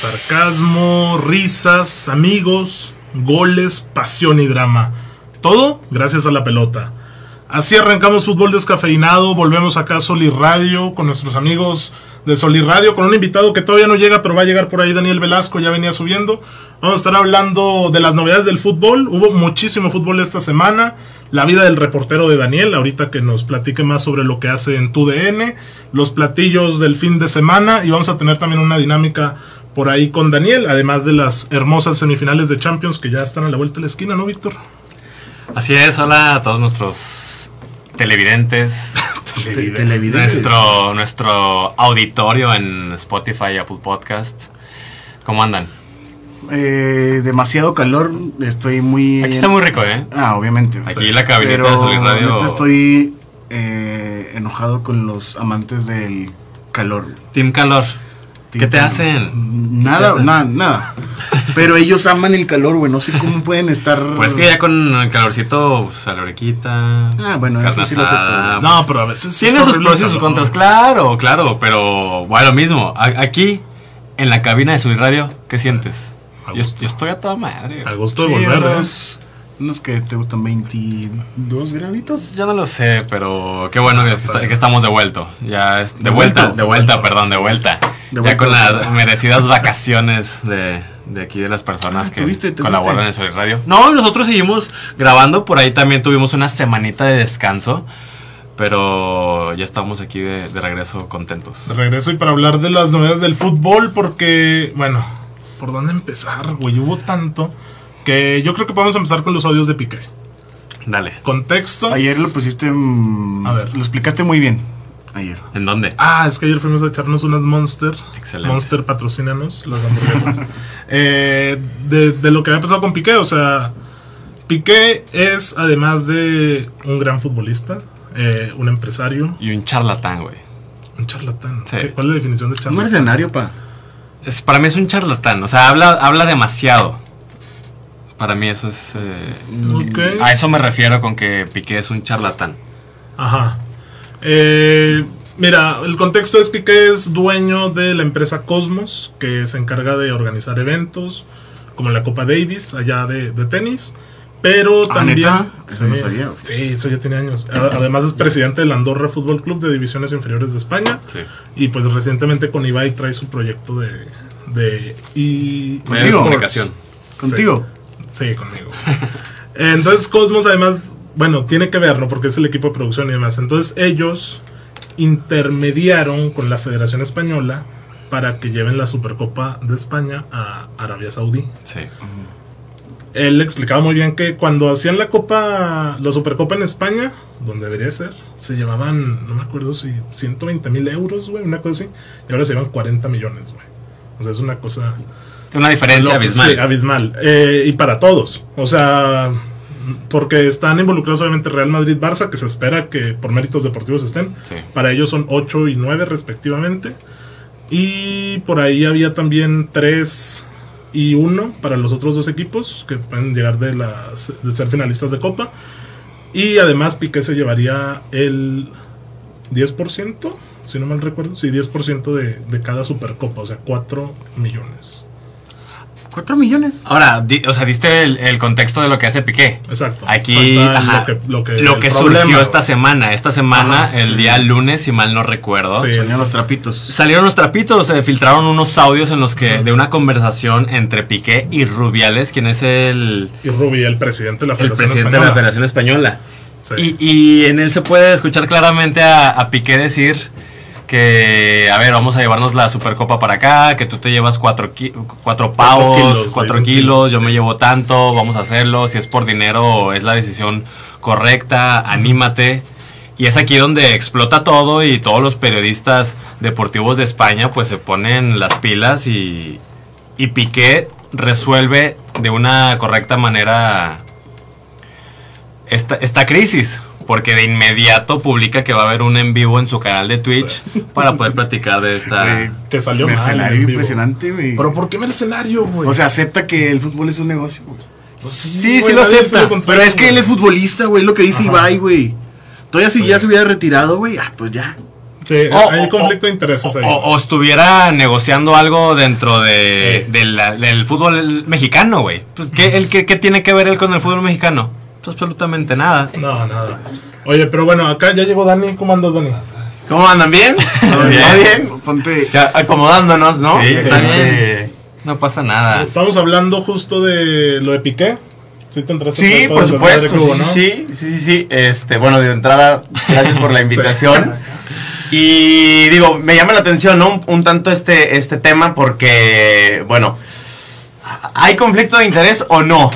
sarcasmo, risas, amigos, goles, pasión y drama. Todo gracias a la pelota. Así arrancamos fútbol descafeinado, volvemos acá a Soli Radio con nuestros amigos de Soli Radio, con un invitado que todavía no llega, pero va a llegar por ahí Daniel Velasco, ya venía subiendo. Vamos a estar hablando de las novedades del fútbol. Hubo muchísimo fútbol esta semana. La vida del reportero de Daniel, ahorita que nos platique más sobre lo que hace en TUDN, los platillos del fin de semana y vamos a tener también una dinámica por ahí con Daniel, además de las hermosas semifinales de Champions que ya están a la vuelta de la esquina, ¿no, Víctor? Así es, hola a todos nuestros televidentes. televidentes. Nuestro, nuestro auditorio en Spotify y Apple Podcast. ¿Cómo andan? Eh, demasiado calor, estoy muy... Aquí está muy rico, ¿eh? Ah, obviamente. Aquí la cabinita pero de Solid Radio. estoy eh, enojado con los amantes del calor. Team Calor. ¿Qué te hacen? Nada, ¿Qué te hacen? nada, nada. Pero ellos aman el calor, güey. No sé cómo pueden estar. Pues que ya con el calorcito, pues a la orequita. Ah, bueno, eso sí lo acepto. No, pero a veces... Tiene sus pros y sus contras, claro, claro, pero bueno, lo mismo. Aquí, en la cabina de Solid Radio, ¿qué sientes? Yo, estoy a toda madre. Al gusto de volver, ¿eh? unos, unos que te gustan 22 graditos. Yo no lo sé, pero qué bueno que, está- que estamos de vuelto. Ya es- de, De vuelta, vuelto. de vuelta, perdón, de vuelta. De ya con las merecidas vacaciones de, de aquí de las personas Ah, que ¿tuviste? ¿Tuviste? colaboran en Solid Radio. No, nosotros seguimos grabando, por ahí también tuvimos una semanita de descanso, pero ya estamos aquí de, de regreso contentos. De regreso y para hablar de las novedades del fútbol, porque, bueno, ¿por dónde empezar, güey? Hubo tanto que yo creo que podemos empezar con los audios de Piqué. Dale. Contexto. Ayer lo pusiste. A ver. Lo explicaste muy bien. Ayer. ¿En dónde? Ah, es que ayer fuimos a echarnos unas Monster. Excelente. Monster patrocínanos, las hamburguesas. Eh, de, de lo que había pasado con Piqué, o sea, Piqué es, además de un gran futbolista, eh, un empresario, Y un charlatán, güey. un charlatán. Sí. ¿Qué- ¿Cuál es la definición de Un charlatán? mercenario, pa. Es, para mí es un charlatán, o sea, habla, habla demasiado. Para mí eso es... eh, Ok. A eso me refiero con que Piqué es un charlatán. Ajá. Eh, mira, el contexto es Piqué es dueño de la empresa Cosmos, que se encarga de organizar eventos como la Copa Davis, allá de, de tenis. Pero Ah, también. ¿neta? Eso no sabía. Sí, eso ya tiene años. Además, es presidente del Andorra Fútbol Club de Divisiones Inferiores de España. Sí. Y pues recientemente con Ibai trae su proyecto de. de y, Contigo. comunicación. Contigo. Sí, conmigo. Entonces Cosmos además, bueno, tiene que ver, ¿no? Porque es el equipo de producción y demás. Entonces ellos intermediaron con la Federación Española para que lleven la Supercopa de España a Arabia Saudí. Sí. Él explicaba muy bien que cuando hacían la Copa, la Supercopa en España, donde debería ser, se llevaban, no me acuerdo si 120 mil euros, güey, una cosa así, y ahora se llevan 40 millones, güey. O sea, es una cosa... Una diferencia abismal. Sí, abismal. Eh, y para todos. O sea, porque están involucrados obviamente Real Madrid, Barça, que se espera que por méritos deportivos estén. Sí. Para ellos son 8 y 9 respectivamente. Y por ahí había también 3 y 1 para los otros dos equipos que pueden llegar de, las, de ser finalistas de Copa. Y además Piqué se llevaría el 10%, si no mal recuerdo. Sí, 10% de, de cada Supercopa, o sea, 4 millones. ¿Cuatro millones? Ahora, di- o sea, diste el, el contexto de lo que hace Piqué. Exacto. Aquí, ajá, lo que, lo que, lo el que problema, surgió esta semana. Esta semana, Ajá. el día lunes, si mal no recuerdo, Sí. Salían los trapitos. salieron los trapitos, se filtraron unos audios en los que de una conversación entre Piqué y Rubiales, quien es el, Y Rubi, el presidente de la el Federación presidente de la Española. Federación Española. Sí. Y, y en él se puede escuchar claramente a, a Piqué decir que, a ver, vamos a llevarnos la Supercopa para acá, que tú te llevas cuatro, ki- cuatro pavos, kilos, cuatro kilos, kilos, yo me llevo tanto, vamos a hacerlo, si es por dinero es la decisión correcta, anímate. Y es aquí donde explota todo y todos los periodistas deportivos de España pues se ponen las pilas y, y Piqué resuelve de una correcta manera esta, esta crisis. Porque de inmediato publica que va a haber un en vivo en su canal de Twitch para poder platicar de esta... Que salió mal mercenario en vivo. impresionante, güey. Pero ¿por qué mercenario, güey? O sea, acepta que el fútbol es un negocio. güey. Pues sí, sí güey, lo acepta, lo Pero es que él es futbolista, güey, lo que dice Ajá. Ibai, güey. Todavía si Sí. ya se hubiera retirado, güey, ah, pues ya. Sí, O- hay o- conflicto de intereses ahí. O, o estuviera negociando algo dentro de, de la- del fútbol mexicano, güey. Pues, ¿qué, el, qué, qué tiene que ver él con el fútbol mexicano? Absolutamente nada. No, nada. Oye, pero bueno, acá ya llegó Dani. ¿Cómo andas, Dani? ¿Cómo andan? ¿Bien? Todo bien. ¿Todo bien? Ponte. Ya acomodándonos, ¿no? Sí, bien. No pasa nada. Estamos hablando justo de lo de Piqué. Sí, te entraste Sí, por supuesto. sí, sí, sí, sí, sí. Este, bueno, de entrada, gracias por la invitación. Y digo, me llama la atención, ¿no? Un, un tanto este, este tema porque, bueno, ¿hay conflicto de interés o no?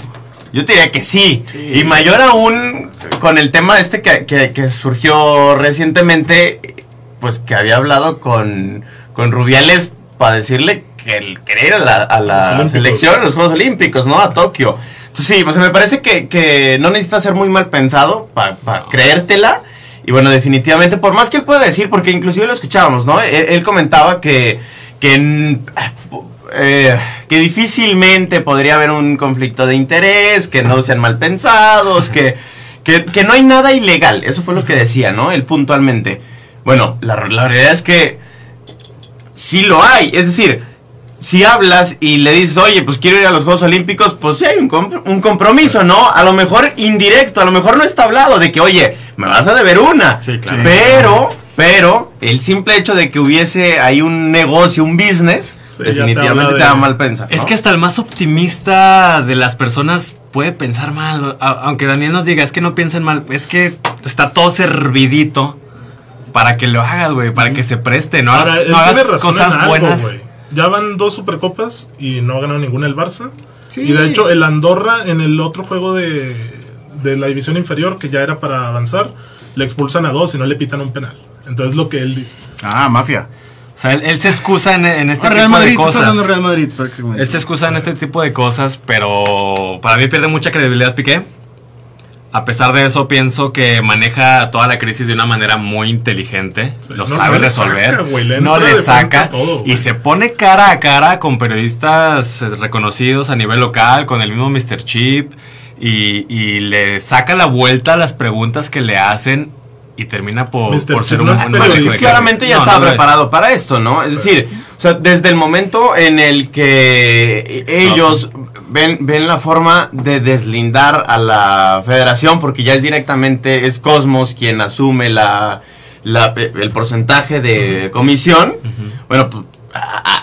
Yo te diría que sí. Y mayor aún con el tema este que, que- que surgió recientemente, pues que había hablado con, con Rubiales para decirle que él quería ir a la, a la Los Olímpicos. selección, a los Juegos Olímpicos, ¿no? A Tokio. Entonces, sí, pues me parece que, que no necesita ser muy mal pensado para creértela. Y bueno, definitivamente, por más que él pueda decir, porque inclusive lo escuchábamos, ¿no? Él, él comentaba que, que, eh, que difícilmente podría haber un conflicto de interés, que no sean mal pensados, que, que, que no hay nada ilegal. Eso fue lo que decía, ¿no? Él puntualmente. Bueno, la, la realidad es que sí lo hay. Es decir, si hablas y le dices, oye, pues quiero ir a los Juegos Olímpicos, pues sí hay un, compr- un compromiso, ¿no? A lo mejor indirecto, a lo mejor no está hablado de que, oye, me vas a deber una. Sí, claro. Pero, pero, el simple hecho de que hubiese ahí un negocio, un business, Sí, ya te definitivamente te, da mal pensar. Es que hasta el más optimista de las personas puede pensar mal. Aunque Daniel nos diga, es que no piensen mal. Es que está todo servidito para que lo hagas, güey. Para que se preste. No hagas, Ahora, no cosas algo, buenas. Ya van dos supercopas y no ha ganado ninguna el Barça. Sí. Y de hecho, el Andorra en el otro juego de, de la división inferior, que ya era para avanzar, le expulsan a dos y no le pitan un penal. Entonces, lo que él dice. Ah, mafia. O sea, él, él se excusa en, en este Ah, tipo Madrid, de cosas. hablando de Real Madrid prácticamente. Él se excusa en este tipo de cosas, pero para mí pierde mucha credibilidad Piqué. A pesar de eso, pienso que maneja toda la crisis de una manera muy inteligente. Sí, lo no- sabe no le resolver. saca, le no le saca. todo, y se pone cara a cara con periodistas eh, reconocidos a nivel local, con el mismo Mr. Chip. Y, y le saca la vuelta a las preguntas que le hacen. Y termina por, ser un no de claramente ya No, estaba no lo es. preparado para esto, ¿no? Es decir, o sea, desde el momento en el que ellos ven, ven la forma de deslindar a la federación, porque ya es directamente, es Cosmos quien asume la, la- el porcentaje de comisión, bueno, pues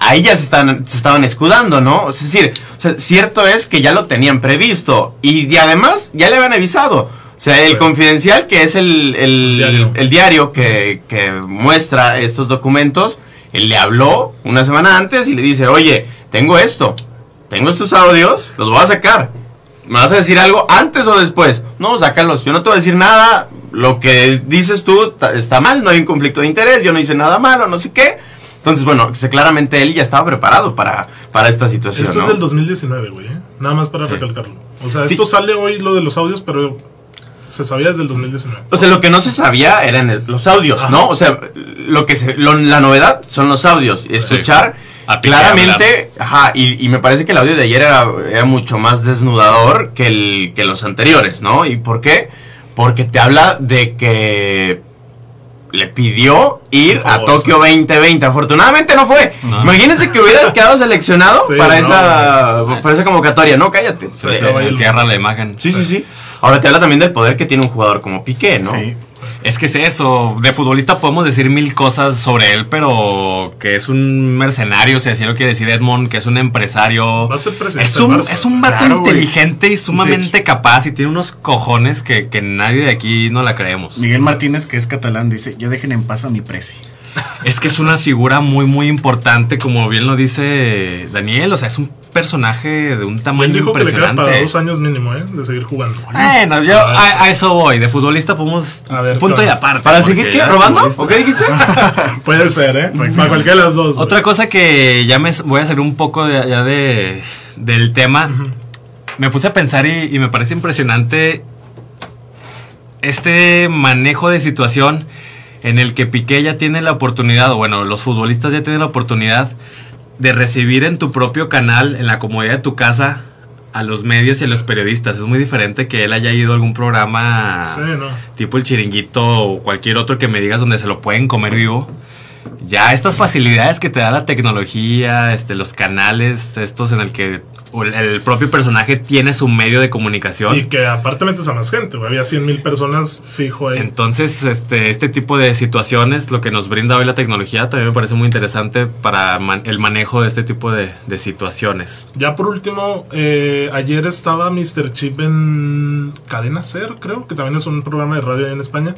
ahí ya se, están, se estaban escudando, ¿no? Es decir, o sea, cierto es que ya lo tenían previsto y, y además ya le habían avisado. O sea, el confidencial, que es el, el- Diario. el diario que, que muestra estos documentos, él le habló una semana antes y le dice, oye, tengo esto, tengo estos audios, los voy a sacar. ¿Me vas a decir algo antes o después? No, sácalos, yo no te voy a decir nada, lo que dices tú está mal, no hay un conflicto de interés, yo no hice nada malo, no sé qué. Entonces, bueno, claramente él ya estaba preparado para, para esta situación. Esto ¿no? es del 2019, güey. ¿eh? Nada más para Sí. recalcarlo. O sea, Sí. esto sale hoy lo de los audios, pero se sabía desde el 2019. O sea, lo que no se sabía eran el- los audios, Ajá. ¿no? O sea, lo que se, lo- la novedad son los audios. Y escuchar Piqué claramente, ajá, y, y me parece que el audio de ayer era, era mucho más desnudador que, el, que los anteriores, ¿no? ¿Y por qué? Porque te habla de que le pidió ir Por a favor, Tokio 2020. Afortunadamente no fue. No. Imagínense que hubiera quedado seleccionado Sí, para, no, esa, para esa convocatoria. No, cállate. Se Eh, entierra la imagen. Sí, sí, sí. Ahora te habla también del poder que tiene un jugador como Piqué, ¿no? Sí. Es que es eso, de futbolista podemos decir mil cosas sobre él, pero que es un mercenario, si así lo quiere decir Edmond, que es un empresario. Va a ser Es un, Barça, es un vato claro, inteligente y sumamente capaz y tiene unos cojones que, que nadie de aquí no la creemos. Miguel Martínez, que es catalán, dice, ya dejen en paz a mi presi. Es que es una figura muy, muy importante, como bien lo dice Daniel, o sea, es un personaje de un tamaño dijo que le queda impresionante. para dos años mínimo, ¿eh? De seguir jugando. Bueno, yo a, a eso voy, de futbolista podemos... A ver, punto claro. y aparte. ¿Para seguir qué? ¿Robando? ¿O qué dijiste? Puede ser, ¿eh? Para cualquiera de las dos. Otra cosa que ya me voy a hacer un poco de, ya de, del tema. Me puse a pensar y, y me parece impresionante este manejo de situación en el que Piqué ya tiene la oportunidad, o bueno, los futbolistas ya tienen la oportunidad de recibir en tu propio canal, en la comodidad de tu casa, a los medios y a los periodistas. Es muy diferente que él haya ido a algún programa Sí, no. tipo el chiringuito o cualquier otro que me digas donde se lo pueden comer vivo. Ya estas facilidades que te da la tecnología, este, los canales, estos en el que el, propio personaje tiene su medio de comunicación. Y que aparte metes a más gente. Había 100 mil personas fijo ahí. Entonces, este, este tipo de situaciones, lo que nos brinda hoy la tecnología, también me parece muy interesante para man- el manejo de este tipo de, de situaciones. Ya por último, eh, ayer estaba Mr. Chip en Cadena Ser, creo, que también es un programa de radio en España.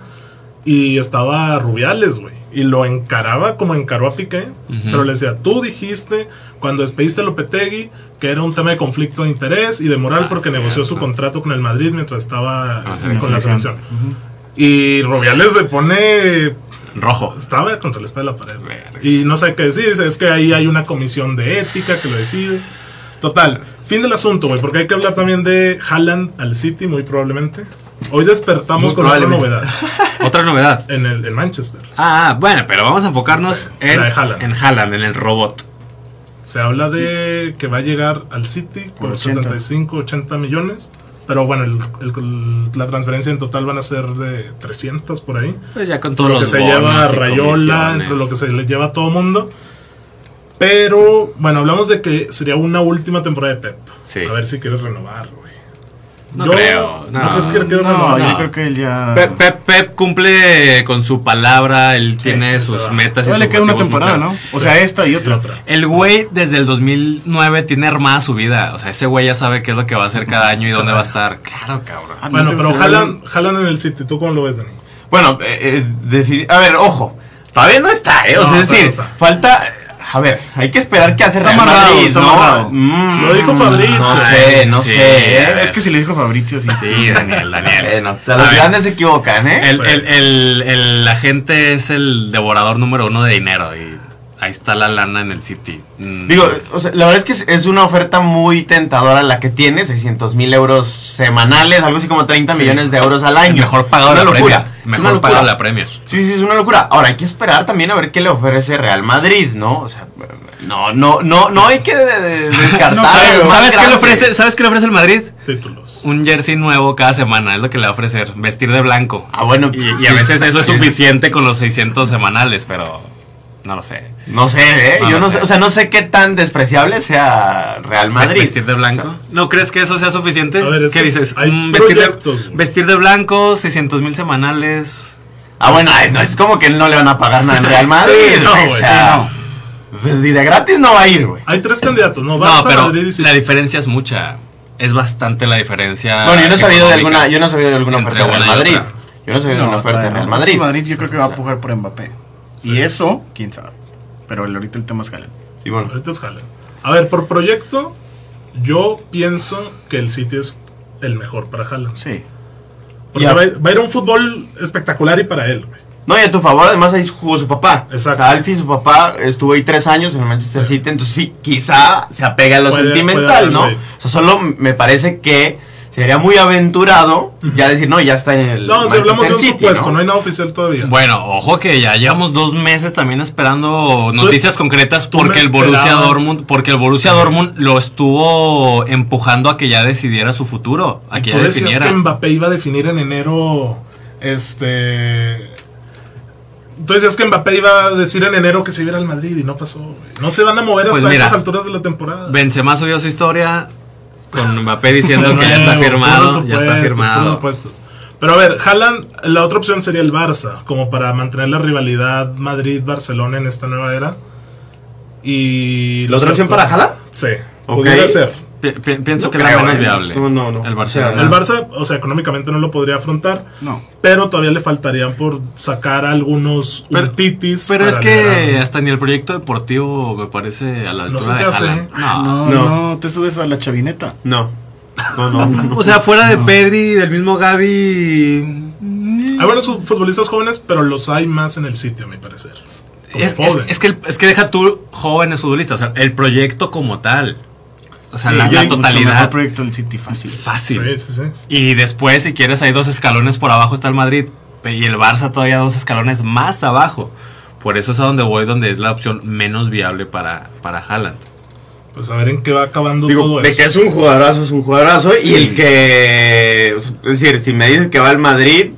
Y estaba Rubiales, güey. Y lo encaraba como encaró a Piqué. Ujú. Pero le decía, tú dijiste cuando despediste a Lopetegui que era un tema de conflicto de interés y de moral Ah, porque negoció su cierto. contrato con el Madrid mientras estaba Ah, con la selección. Y Rubiales se pone Rojo. estaba contra la espalda de la pared. Verga. Y no sé qué decir, es que ahí hay una comisión de ética que lo decide. Total, fin del asunto, güey, porque hay que hablar también de Haaland al City, muy probablemente. Hoy despertamos Muy con otra novedad Otra novedad. en el en Manchester. Ah, bueno, pero vamos a enfocarnos Sí, en, Haaland. en Haaland, en el robot. Se habla de que va a llegar al City por Por 80. 75, 80 millones. Pero bueno, el- el- la transferencia en total van a ser de 300 por ahí. Pues ya con todos lo que se lleva Rayola, entre lo que se le lleva a todo mundo. Pero, bueno, hablamos de que sería una última temporada de Pep. Sí. A ver si quieres renovar, No creo, no. crees que No, renovar? yo no. creo que él ya. Pep, Pep- Pep cumple con su palabra, él tiene sus metas y Todavía le queda una temporada, ¿no? O sea, esta y otra. otra. El güey desde el 2009 tiene armada su vida. O sea, ese güey ya sabe qué es lo que va a hacer cada año y dónde va a estar. Claro, cabrón. Ah, Bueno, ¿no pero Haaland, Haaland en el City, ¿tú cómo lo ves, Dani? Bueno, eh, eh, defini- a ver, ojo. Todavía no está, ¿eh? O No, sea, es decir, no falta. A ver, hay que esperar que hace Está Real amarrado, Madrid, está ¿no? amarrado. Mm, Lo dijo Fabrizio. No sé, no Sí. sé. Eh, Es que si le dijo Fabricio, sí. Sí, Daniel, Daniel. Bueno, A los ver, grandes se equivocan, ¿eh? el, el, el, el agente es el devorador número uno de dinero y ahí está la lana en el City. Mm. Digo, o sea, la verdad es que es- es una oferta muy tentadora la que tiene, 600 mil euros semanales, algo así como 30 Sí. millones de euros al año. mejor pagado la locura. Premier. Mejor pagado la Premier. Sí, sí, es una locura. Ahora, hay que esperar también a ver qué le ofrece Real Madrid, ¿no? O sea, no, no, no, no hay que de- de- descartar. No, ¿Sabes, lo más ¿sabes qué le ofrece, ¿Sabes qué le ofrece el Madrid? Títulos. Un jersey nuevo cada semana, es lo que le va a ofrecer. Vestir de blanco. Ah, bueno. Y, y a veces eso es suficiente con los 600 semanales, pero no lo sé. No sé, ¿eh? No Yo no sé. sé. O sea, no sé qué tan despreciable sea Real Madrid. ¿Vestir de blanco? ¿No crees que eso sea suficiente? A ver, es ¿Qué que dices? hay vestir, proyectos, de, vestir de blanco, 600 mil semanales. Ah, bueno, no, es como que no le van a pagar nada en Real Madrid. Sí, no, o sea, Y de gratis no va a ir, güey. Hay tres candidatos, ¿no? No, Barça, pero Madrid y City. la diferencia es mucha. Es bastante la diferencia. Bueno, yo no he sabido de alguna, yo no he sabido de alguna oferta de Real Madrid. Yo no he sabido de una oferta de Real no. Madrid. Madrid yo creo que va a pujar por Mbappé. Y eso, quién sabe. Pero el- ahorita el tema es Haaland. Sí, bueno. Ahorita es Haaland. A ver, por proyecto, yo pienso que el City es el mejor para Haaland. Sí. Porque va, a ir- va a ir a un fútbol espectacular y para él, güey. No, y a tu favor, además ahí jugó su papá. Exacto. O sea, Alfie, su papá, estuvo ahí tres años en el Manchester Sí. City, entonces sí, quizá se apega a lo Puede- sentimental, puede haber, ¿no? O sea, solo me parece que sería muy aventurado ya decir, no, ya está en el No, si hablamos de un Manchester City, supuesto, ¿no? ¿no? hay nada oficial todavía. Bueno, ojo que ya llevamos dos meses también esperando noticias concretas porque el Borussia. Dortmund, porque el Borussia Sí. Dortmund lo estuvo empujando a que ya decidiera su futuro, a que Tú ya decías definiera. que Mbappé iba a definir en enero, este... Tú decías que Mbappé iba a decir en enero que se iba al Madrid y no pasó. No se van a mover Pues hasta mira, estas alturas de la temporada. Benzema subió su historia con Mbappé diciendo que ya está firmado, ya está firmado. Pero a ver, Haaland, la otra opción sería el Barça, como para mantener la rivalidad Madrid-Barcelona en esta nueva era. Y ¿La otra opción para Haaland? Sí, Ok. pudiera ser. Pi- pi- pienso No que es la menos eh. viable. No, no, no. El Barcelona. El Barça, o sea, económicamente no lo podría afrontar, No. pero todavía le faltarían por sacar algunos Pero-. Pero es que hasta ni el proyecto deportivo me parece a la No altura se te de hace. No. No, No. no, te subes a la chavineta. No. No, no, no. O sea, fuera de Pedri, del mismo Gaby. Hay buenos futbolistas jóvenes, pero los hay más en el sitio, a mi parecer. Es, es- es que el- es que deja tú jóvenes futbolistas, o sea, el proyecto como tal. O sea, Sí, la, mucho mejor totalidad. proyecto del City fácil. Fácil. Sí, sí, sí. Y después, si quieres, hay dos escalones por abajo está el Madrid. Y el Barça todavía dos escalones más abajo. Por eso es a donde voy, donde es la opción menos viable para, para Haaland. Pues a ver en qué va acabando Digo, todo de eso. que es un jugadorazo, es un jugadorazo. Y el que. Es decir, si me dices que va al Madrid,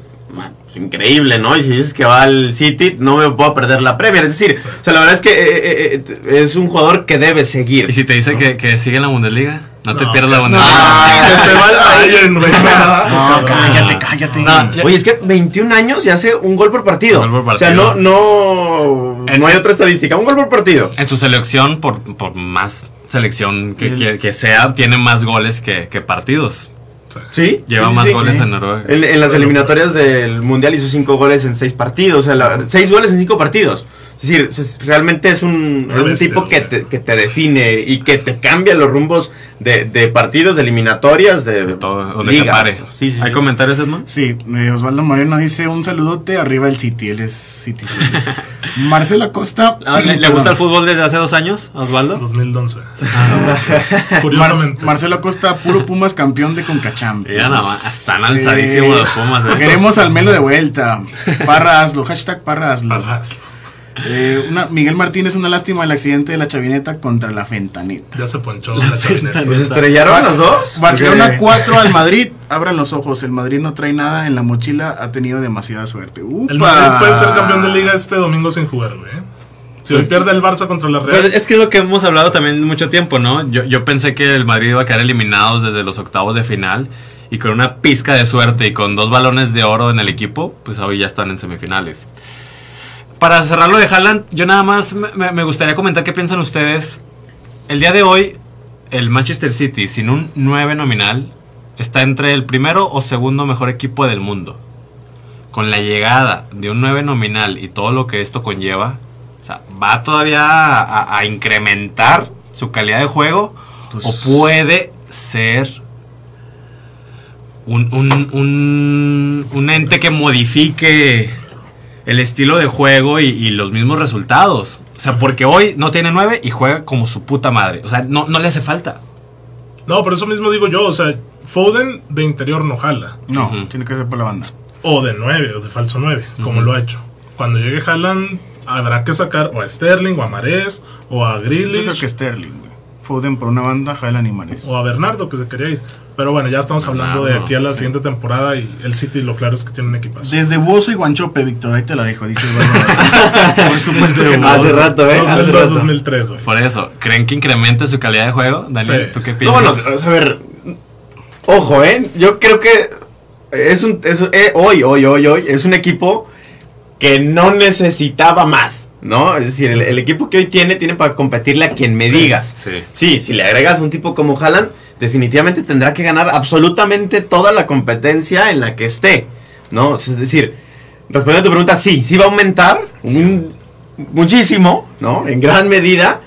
increíble, ¿no? Y si dices que va al City, no me puedo perder la Premier. Es decir, o sea, la verdad es que eh, eh, eh, es un jugador que debe seguir. ¿Y si te dice que, que sigue en la Bundesliga? No, te No, pierdas la no. Bundesliga. Ah, que se va al Bayern, güey. No, cállate, cállate. No, Oye, es que 21 años y hace un gol por partido. Un gol por O sea, no, partido. no, En- no hay otra estadística. Un gol por partido. En su selección, por, por más selección que, que- que sea, tiene más goles que, que partidos. Sí. Lleva sí, más sí, goles sí. en Noruega. En, en las eliminatorias del Mundial hizo 5 goles en 6 partidos. O sea, la- seis goles en 5 partidos. Es decir, realmente es un, es un tipo que te, que te define y que te cambia los rumbos de, de partidos, de eliminatorias, de, De todo, donde se ligas. pare. Sí, sí, ¿Hay sí. comentarios, Edmond? Sí, eh, Osvaldo Moreno dice un saludote arriba el City, él es City. sí, sí. Marcelo Acosta. Ah, ¿Le, le gusta el fútbol desde hace dos años, Osvaldo? 2011. Mar- Curiosamente. Marcelo Acosta, puro Pumas campeón de Concacham. Ya nada más, están alzadísimos los Pumas, eh. Queremos al Melo de vuelta. Parra hazlo, hashtag Parra hazlo. Parras. Eh, una- Miguel Martínez, una lástima el accidente de la chavineta contra la fentaneta. Ya se ponchó la chavineta. Pues estrellaron los dos. Barcelona Porque- 4 al Madrid. Abran los ojos, el Madrid no trae nada en la mochila, ha tenido demasiada suerte. ¡Upa! El Madrid puede ser campeón de liga este domingo sin jugar, güey. ¿eh? Si hoy pierde el Barça contra la Real. Pues es que es lo que hemos hablado también mucho tiempo, ¿no? Yo, yo pensé que el Madrid iba a quedar eliminados desde los octavos de final y con una pizca de suerte y con dos balones de oro en el equipo, pues hoy ya están en semifinales. Para cerrar lo de Haaland, yo nada más me- gustaría comentar qué piensan ustedes. El día de hoy, el Manchester City, sin un 9 nominal, está entre el primero o segundo mejor equipo del mundo. Con la llegada de un 9 nominal y todo lo que esto conlleva, o sea, ¿va todavía a, a- a incrementar su calidad de juego? Pues- ¿O puede ser un, un- un- un ente que modifique el estilo de juego y, y los mismos resultados? O sea, porque hoy no tiene 9 y juega como su puta madre. O sea, no, no le hace falta. No, por eso mismo digo yo. O sea, Foden de interior no jala. No, tiene que ser por la banda. O de 9, o de falso 9, como Ujú. lo ha hecho. Cuando llegue Haaland, habrá que sacar o a Sterling, o a Marés, o a Yo creo Grealish, que Sterling, güey. Foden por una banda, Jael Animales. o a Bernardo, que se quería ir. Pero bueno, ya estamos hablando de aquí a la sí. siguiente temporada y el City lo claro es que tiene un equipazo. Desde Bozo y Guanchope, Víctor, ahí te la dejo, dice Osvaldo. Por supuesto que no. Hace rato, ¿eh? Hace 2002, rato. 2003, güey. Por eso, ¿creen que incremente su calidad de juego? Daniel, Sí. ¿tú qué No, piensas? bueno, o sea, a ver, ojo, ¿eh? Yo creo que es un, es eh, hoy, hoy, hoy, hoy, es un equipo que no necesitaba más, ¿no? Es decir, el, el equipo que hoy tiene, tiene para competirle a quien me digas. Sí. Sí, si le agregas un tipo como Haaland, definitivamente tendrá que ganar absolutamente toda la competencia en la que esté, ¿no? Es decir, respondiendo a tu pregunta, sí, sí va a aumentar un- muchísimo, ¿no? En gran medida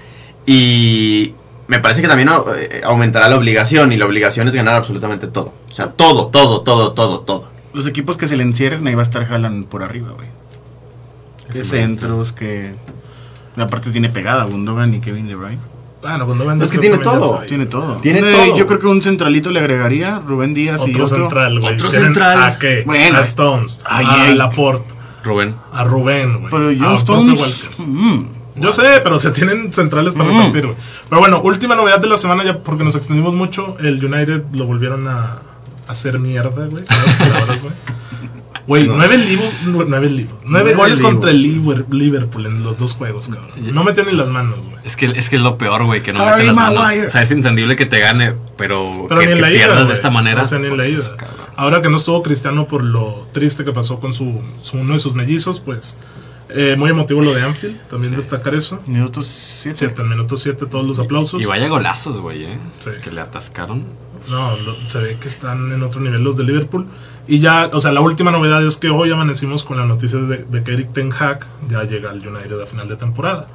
y me parece que también eh, aumentará la obligación y la obligación es ganar absolutamente todo. O sea, todo, todo, todo, todo, todo. Los equipos que se le encierren, ahí va a estar Haaland por arriba, güey. Que centros, que... Aparte tiene pegada Gundogan y Kevin De Bruyne. Bueno, cuando venga Es que tiene todo. Tiene todo. Tiene Eh, todo. Yo creo que un centralito le agregaría Rubén Díaz y Otro otro. central, güey. Otro central. ¿A qué? Bueno. A Stones. Ay, a ay. Laporte. Rubén. A Rubén, güey. Pero Bobby Stones... Walker. mm, Yo sé, pero se tienen centrales para Mm. repartir, güey. Pero bueno, última novedad de la semana ya porque nos extendimos mucho. El United lo volvieron a hacer mierda, güey. Güey. Nueve libros, nu- nueve libros. Nueve, Nueve goles libros. contra el Liver- Liverpool en los dos juegos, cabrón. No metió ni las manos, güey. Es que, es que es lo peor, güey, que no mete las manos. Maguire. O sea, es entendible que te gane, pero, Pero que, ni en que la ida. pierdas de esta manera. O sea, ni en la pues, ida. Ahora que no estuvo Cristiano por lo triste que pasó con su, su- uno de sus mellizos, pues eh, muy emotivo lo de Anfield. También destacar eso. Minutos 7. Siete, al minuto 7, todos los aplausos. Y vaya golazos, güey, ¿eh? Sí. Que le atascaron. No, lo- se ve que están en otro nivel los de Liverpool. Y ya, o sea, la última novedad es que hoy amanecimos con la noticia de, de que Eric Ten Hag ya llega al United a final de temporada.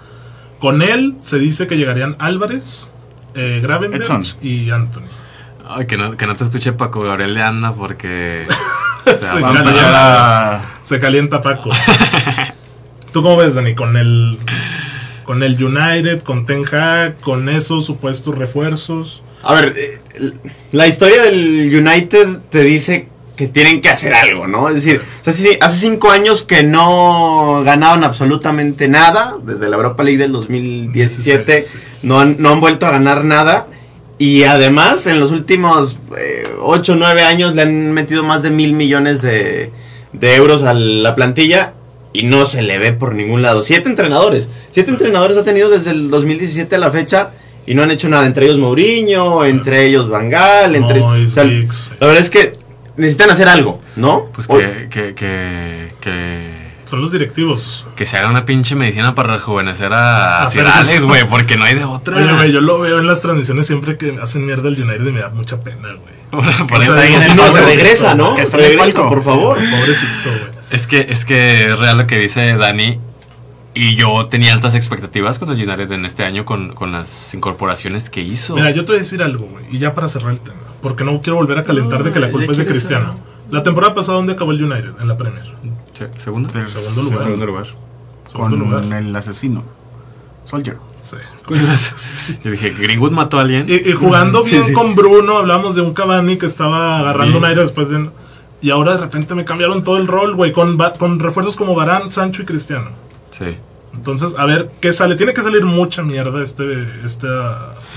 Con él se dice que llegarían Álvarez, eh, Gravenberch Edson. y Anthony. Ay, que no, que no te escuche Paco Gabriel de Anda porque... o sea, a calienta. a... Se calienta Paco. ¿Tú cómo ves, Dani? Con el, con el United, con Ten Hag, con esos supuestos refuerzos. A ver, eh, la historia del United te dice que tienen que hacer algo, ¿no? Es decir, o sea, sí, hace cinco años que no ganaban absolutamente nada, desde la Europa League del 2017, Sí, sí. no, han, no han vuelto a ganar nada. Y además, en los últimos 8 o 9 años le han metido más de mil millones de, de euros a la plantilla y no se le ve por ningún lado. Siete entrenadores. Siete entrenadores ha tenido desde el 2017 a la fecha y no han hecho nada. Entre ellos Mourinho, entre ellos Bangal, entre... Moyes, o sea, Giggs. la verdad es que necesitan hacer algo, ¿no? Pues O- que, que, que, que, Son los directivos. que se haga una pinche medicina para rejuvenecer a. Alex, güey, porque no hay de otra. Oye, güey, yo lo veo en las transmisiones siempre que hacen mierda el United y me da mucha pena, güey. Por- por O sea, eso ahí en el no, regresa, ¿no? que está el Regresa, palco. por favor. Pobrecito, güey. Es que, es que es real lo que dice Dani. Y yo tenía altas expectativas con el United en este año con, con las incorporaciones que hizo. Mira, yo te voy a decir algo, güey, y ya para cerrar el tema, porque no quiero volver a calentar de que la culpa es de Cristiano. La temporada pasada, ¿dónde acabó el United? En la Premier. Se- ¿Segundo? Sí. Segundo lugar. Segundo lugar. Segundo Con lugar. el asesino. Soldier. Sí. Yo dije, ¿Greenwood mató a alguien? Y, y jugando Sí, bien sí. con Bruno, hablamos de un Cavani que estaba agarrando Sí. un aire después de... Y ahora de repente me cambiaron todo el rol, güey, con, con refuerzos como Barán, Sancho y Cristiano. Sí. Entonces, a ver qué sale. Tiene que salir mucha mierda este, este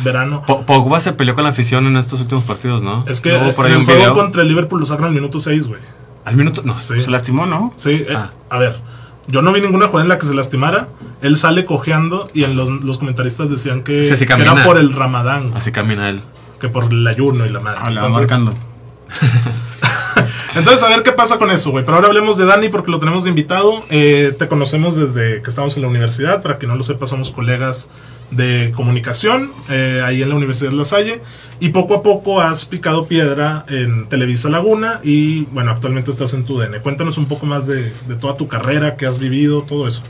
verano. Po- Pogba se peleó con la afición en estos últimos partidos, ¿no? Es que ¿No hubo por ahí el un juego video? contra el Liverpool lo sacan al minuto 6, güey. Al minuto. No, Sí. Se lastimó, ¿no? Sí, eh, Ah. a ver. Yo no vi ninguna jugada en la que se lastimara. Él sale cojeando y en los, los comentaristas decían que, Sí, sí que era por el ramadán, así camina él. que por el ayuno y la madre. Ah, la va Entonces- marcando. Entonces, a ver qué pasa con eso, güey. Pero ahora hablemos de Dani porque lo tenemos de invitado. Eh, te conocemos desde que estamos en la universidad. Para quien no lo sepa, somos colegas de comunicación eh, ahí en la Universidad de La Salle. Y poco a poco has picado piedra en Televisa Laguna. Y bueno, actualmente estás en tu DN. Cuéntanos un poco más de, de toda tu carrera, qué has vivido, todo eso.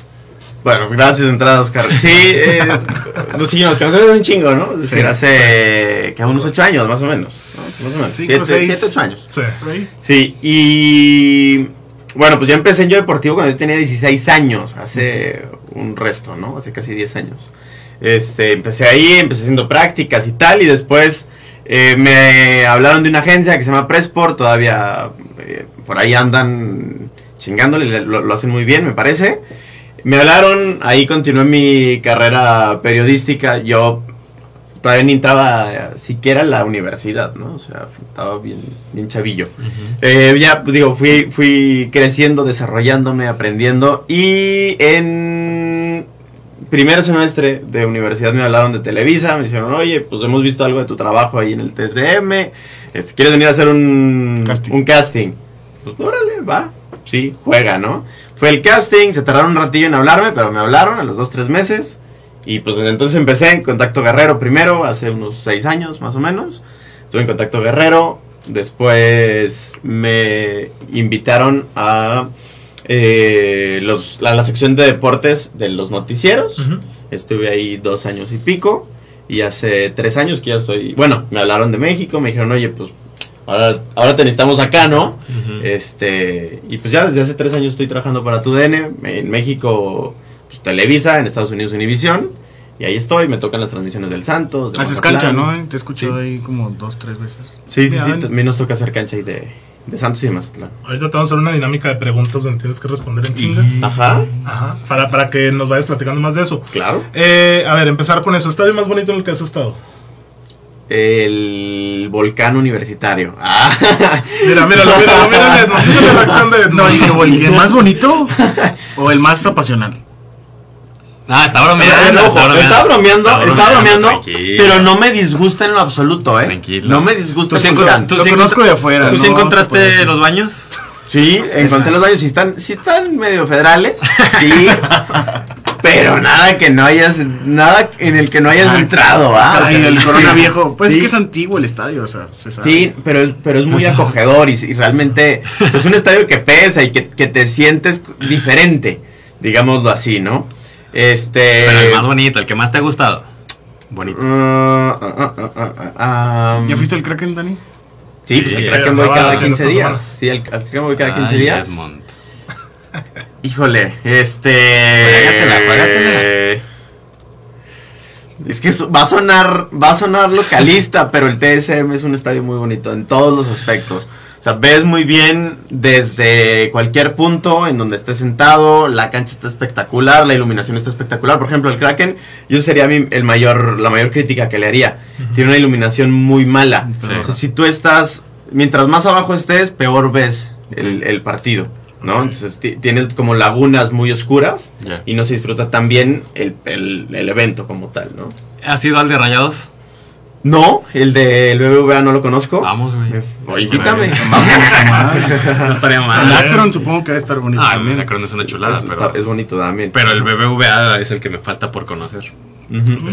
Bueno, gracias de entrada, Oscar. Sí, eh, nos seguimos conocemos un chingo, ¿no? Es decir, Sí. hace que unos ocho años, más o menos. ¿no? Más o menos. Cinco, siete, seis. siete, ocho años. Sí. Por ahí. Sí, y bueno, pues yo empecé en Yo Deportivo cuando yo tenía 16 años, hace un resto, ¿no? Hace casi 10 años. Este, empecé ahí, empecé haciendo prácticas y tal, y después eh, me hablaron de una agencia que se llama Pressport, todavía eh, por ahí andan chingándole, lo, lo hacen muy bien, me parece. Me hablaron, ahí continué mi carrera periodística, yo todavía ni estaba siquiera en la universidad, ¿no? O sea, estaba bien, bien chavillo. Eh, ya, pues, digo, fui, fui creciendo, desarrollándome, aprendiendo y en primer semestre de universidad me hablaron de Televisa, me dijeron, oye, pues hemos visto algo de tu trabajo ahí en el TSM, este, ¿quieres venir a hacer un Casting. un casting? Pues órale, va, sí, juega, ¿no? Fue el casting, se tardaron un ratillo en hablarme, pero me hablaron a los dos, tres meses. Y pues desde entonces empecé en Contacto Guerrero primero, hace unos seis años más o menos. Estuve en Contacto Guerrero. Después me invitaron a, eh, los, a la sección de deportes de los noticieros. Estuve ahí dos años y pico. Y hace tres años que ya estoy... Bueno, me hablaron de México, me dijeron, oye, pues ahora, ahora te necesitamos acá, ¿no? Ujú. Este, y pues ya desde hace tres años estoy trabajando para TUDN, en México pues, Televisa, en Estados Unidos Univisión, y ahí estoy, me tocan las transmisiones del Santos. de Haces cancha, ¿no? Te he escuchado Sí. ahí como dos, tres veces. Sí, sí, sí, ven. también nos toca hacer cancha ahí de, de Santos y de Mazatlán. Ahorita te vamos a hacer una dinámica de preguntas donde tienes que responder en chinga. Ajá, Ajá. Para, para que nos vayas platicando más de eso. claro. Eh, a ver, empezar con eso. ¿Estadio más bonito en el que has estado? El volcán universitario. Ah, Mira, míralo, míralo, míralo. Mira la reacción de No, dije, ¿y ¿el más bonito o el más apasional? Ah, está bromeando. Ojo, está bromeando, está bromeando, pero no me disgusta en lo absoluto, ¿eh? Tranquilo. No me disgusta ¿Tú sí, tú Lo sí conozco de afuera, ¿Tú sí no puedo encontraste los baños? Sí, encontré los baños, si están, si están medio federales, sí, pero nada que no hayas, nada en el que no hayas entrado, ¿ah? O sea, el Corona sí, Viejo. Pues sí, es que es antiguo el estadio, o sea, se sabe. Sí, pero, es- pero es muy acogedor y, y realmente es un estadio que pesa y que, que te sientes diferente, digámoslo así, ¿no? Este... Pero el más bonito, el que más te ha gustado. Bonito. ah, ¿Ya fuiste al Kraken, Dani? Sí, pues al Kraken voy cada en 15 esta días. Sí, al, Kraken voy cada 15 Ay, días. Edmond. Híjole, este. Juégatela, juégatela. Es que va a sonar, va a sonar localista, pero el TSM es un estadio muy bonito en todos los aspectos. O sea, ves muy bien desde cualquier punto en donde estés sentado, la cancha está espectacular, la iluminación está espectacular. Por ejemplo, el Kraken, yo sería mi- el mayor, la mayor crítica que le haría. Tiene una iluminación muy mala. Sí. O sea, si tú estás, mientras más abajo estés, peor ves el, el partido. ¿No? Ok. Entonces ti- tiene como lagunas muy oscuras Ya. y no se disfruta tan bien el, el- el evento como tal, ¿no? ¿Has ido al de Rayados? No, el del BBVA no lo conozco. Vamos, güey. Me- Invítame. No estaría El mal. Akron supongo que debe estar bonito Ah, el también. Akron es una chulada, es, pero, es bonito también. pero el BBVA es el que me falta por conocer. Ujú. Ok.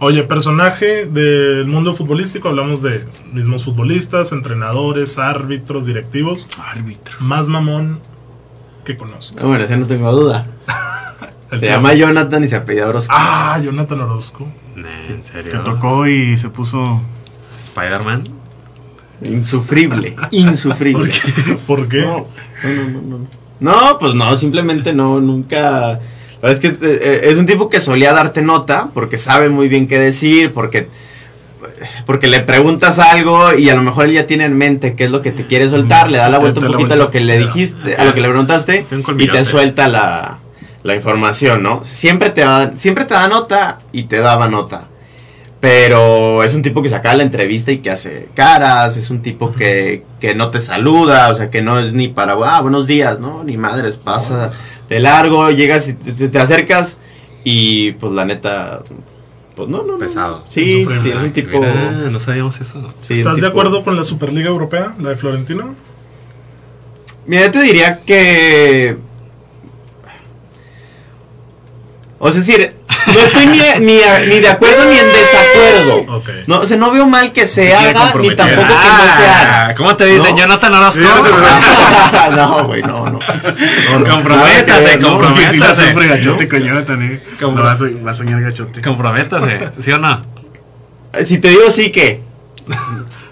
Oye, personaje del mundo futbolístico, hablamos de mismos futbolistas, entrenadores, árbitros, directivos. Árbitro. Más mamón que conozco. Bueno, ese no tengo duda. Se tío- llama Jonathan y se apellida Orozco. Ah, Jonathan Orozco. Nah, ¿En serio? Que tocó y se puso. ¿Spider-Man? Insufrible. Insufrible. ¿Por qué? No, no, no, no, no. No, pues no, simplemente no, nunca. La verdad es que eh, eh, es un tipo que solía darte nota porque sabe muy bien qué decir, porque porque le preguntas algo y a lo mejor él ya tiene en mente qué es lo que te quiere soltar, le da la vuelta un poquito a lo que le dijiste, a lo que le preguntaste y te suelta la, la información, ¿no? Siempre te da, siempre te da nota y te daba nota. Pero es un tipo que se acaba la entrevista y que hace caras, es un tipo que, que no te saluda, o sea, que no es ni para, ah, buenos días, ¿no? Ni madres, pasa de largo, llegas y te, te acercas y pues la neta, pues no, no, no. Pesado. Sí, Insufrible. sí, es un tipo... Mira, no sabíamos eso. sí, ¿Estás de acuerdo con la Superliga Europea, la de Florentino? Mira, yo te diría que. O sea, es decir, no estoy ni, ni, de acuerdo ni en desacuerdo. No, o sea, no veo mal que se, haga ni tampoco que no se haga. Ah, ¿Cómo te dicen? ¿No? Jonathan Orozco. no, güey, no, no. No, no. Comprométase, ¿no? comprométase. Si la sufre gachote con Jonathan, eh. ¿Cómo? Lo va a, so- va a soñar gachote. Comprométase, ¿sí o no? Si te digo sí que.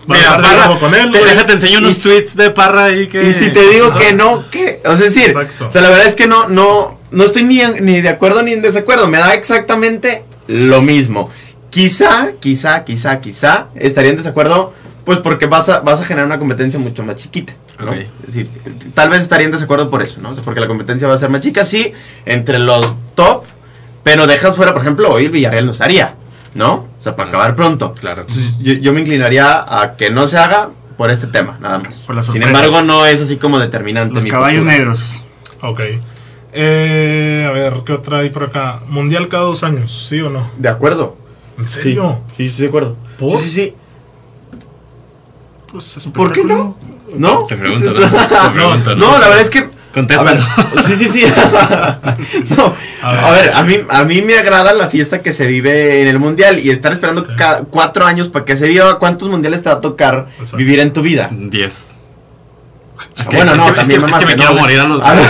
¿Vas a estar de acuerdo con él? te, déjate enseño unos Y- tweets de Parra ahí que... Y si te digo que no, ¿qué? O sea, es decir, Exacto. o sea, la verdad es que no, no, no estoy ni, ni de acuerdo ni en desacuerdo. Me da exactamente lo mismo. Quizá, quizá, quizá, quizá estaría en desacuerdo, pues porque vas a, vas a generar una competencia mucho más chiquita. ¿no? Ok. Es decir, tal vez estaría en desacuerdo por eso, ¿no? O sea, porque la competencia va a ser más chica, sí, entre los top, pero dejas fuera, por ejemplo, hoy el Villarreal no estaría, ¿no? O sea, para acabar pronto. Claro. Entonces, yo, yo me inclinaría a que no se haga por este tema, nada más. Por las Sin embargo, no es así como determinante. Los mi caballos postura. negros. Ok. Eh, a ver, ¿qué otra hay por acá? Mundial cada dos años, ¿sí o no? De acuerdo. ¿En serio? Sí, estoy de acuerdo. ¿Por? Sí, sí, sí. Pues, ¿Por qué no? ¿No? Te pregunto, ¿no? Te pregunto, no, la verdad es que. Contéstalo. Sí, sí, sí. no, A a ver. a mí, a mí me agrada la fiesta que se vive en el mundial y estar esperando Ok. ca- cuatro años para que se viva. ¿Cuántos mundiales te va a tocar Exacto. vivir en tu vida? 10. Es Bueno, no, es que, es que, es que me que quiero no, morir a los... A ver.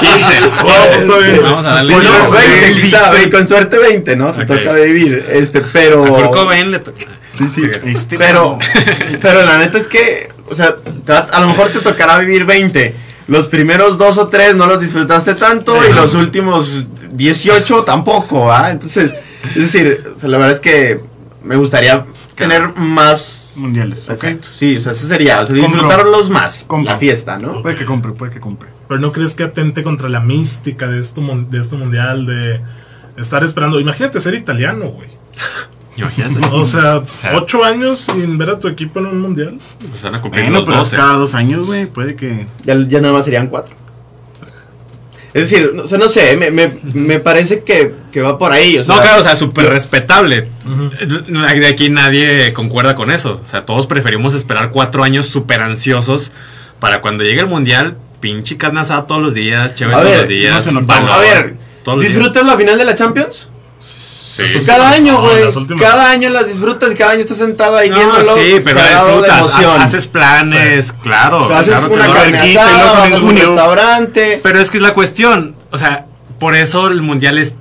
15. Oh, está bien. Vamos a darle... Bueno, Spoilers, 20, el quizá, Víctor. y con suerte 20, ¿no? Te toca vivir. Este, pero. A Kurt Cobain le toca... Sí, sí. Este Pero, pero la neta es que, o sea, a lo mejor te tocará vivir 20. Los primeros dos o tres no los disfrutaste tanto y los últimos 18 tampoco, ¿ah? Entonces, es decir, o sea, la verdad es que me gustaría tener más mundiales. Exacto, sí, o sea, ese sería, o sea, disfrutarlos más, Compro. la fiesta, ¿no? Puede que compre, puede que compre. Pero no crees que atente contra la mística de esto, de este mundial, de estar esperando. Imagínate ser italiano, güey. Imagínate. O sea, sea- ocho años sin ver a tu equipo en un mundial. Pues van a cumplir Bueno, los pero 12. cada dos años, güey, puede que. Ya, ya nada más serían cuatro. Es decir, no- o sea, no sé, me, me, me parece que, que va por ahí. O sea, No, claro, o sea, súper respetable. Ujú. De aquí nadie concuerda con eso. O sea, todos preferimos esperar cuatro años súper ansiosos para cuando llegue el mundial, pinche carne asada todos los días, chévere todos ver, los días. no se notaba. valor A ver, todos los días. ¿disfrutas la final de la Champions? Sí. Cada año, güey. cada año las disfrutas y cada año estás sentado ahí No, viéndolo. sí, pero disfrutas. Haces planes, claro. Haces claro que una no. carne Barquita y asada, luego vas en a algún junio. restaurante. Pero es que es la cuestión. O sea, por eso el mundial es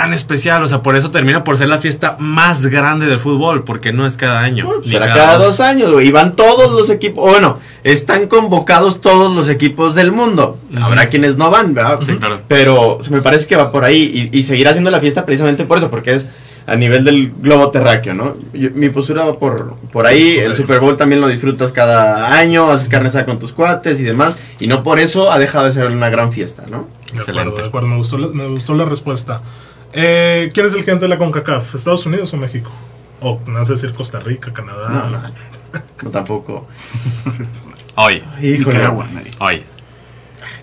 tan especial, o sea, por eso termina por ser la fiesta más grande del fútbol, porque no es cada año. Bueno, será cada dos años, güey. Y van todos los equipos. o Bueno, están convocados todos los equipos del mundo. Habrá quienes no van, ¿verdad? Sí, claro. Pero se me parece que va por ahí. Y, y seguirá haciendo la fiesta precisamente por eso, porque es a nivel del globo terráqueo, ¿no? Yo- mi postura va por, por ahí. El. Super Bowl también lo disfrutas cada año, haces carne asada con tus cuates y demás. Y no por eso ha dejado de ser una gran fiesta, ¿no? De Excelente. acuerdo, de acuerdo. Me gustó la, me gustó la respuesta. Eh, ¿Quién es el gigante de la CONCACAF? ¿Estados Unidos o México? O me vas a decir Costa Rica, Canadá. No, no, no tampoco. Hoy, Híjole. Hoy.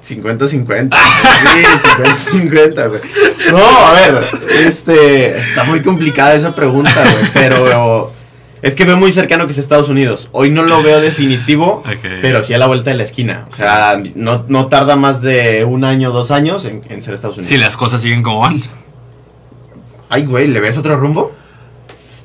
50-50. Sí, 50-50, güey. No, a ver, este, está muy complicada esa pregunta, güey, pero es que veo muy cercano que es Estados Unidos. Hoy no lo veo definitivo, pero sí a la vuelta de la esquina. O sea, no, no tarda más de un año, dos años en, en ser Estados Unidos. Si las cosas siguen como van. Ay, güey, ¿le ves otro rumbo?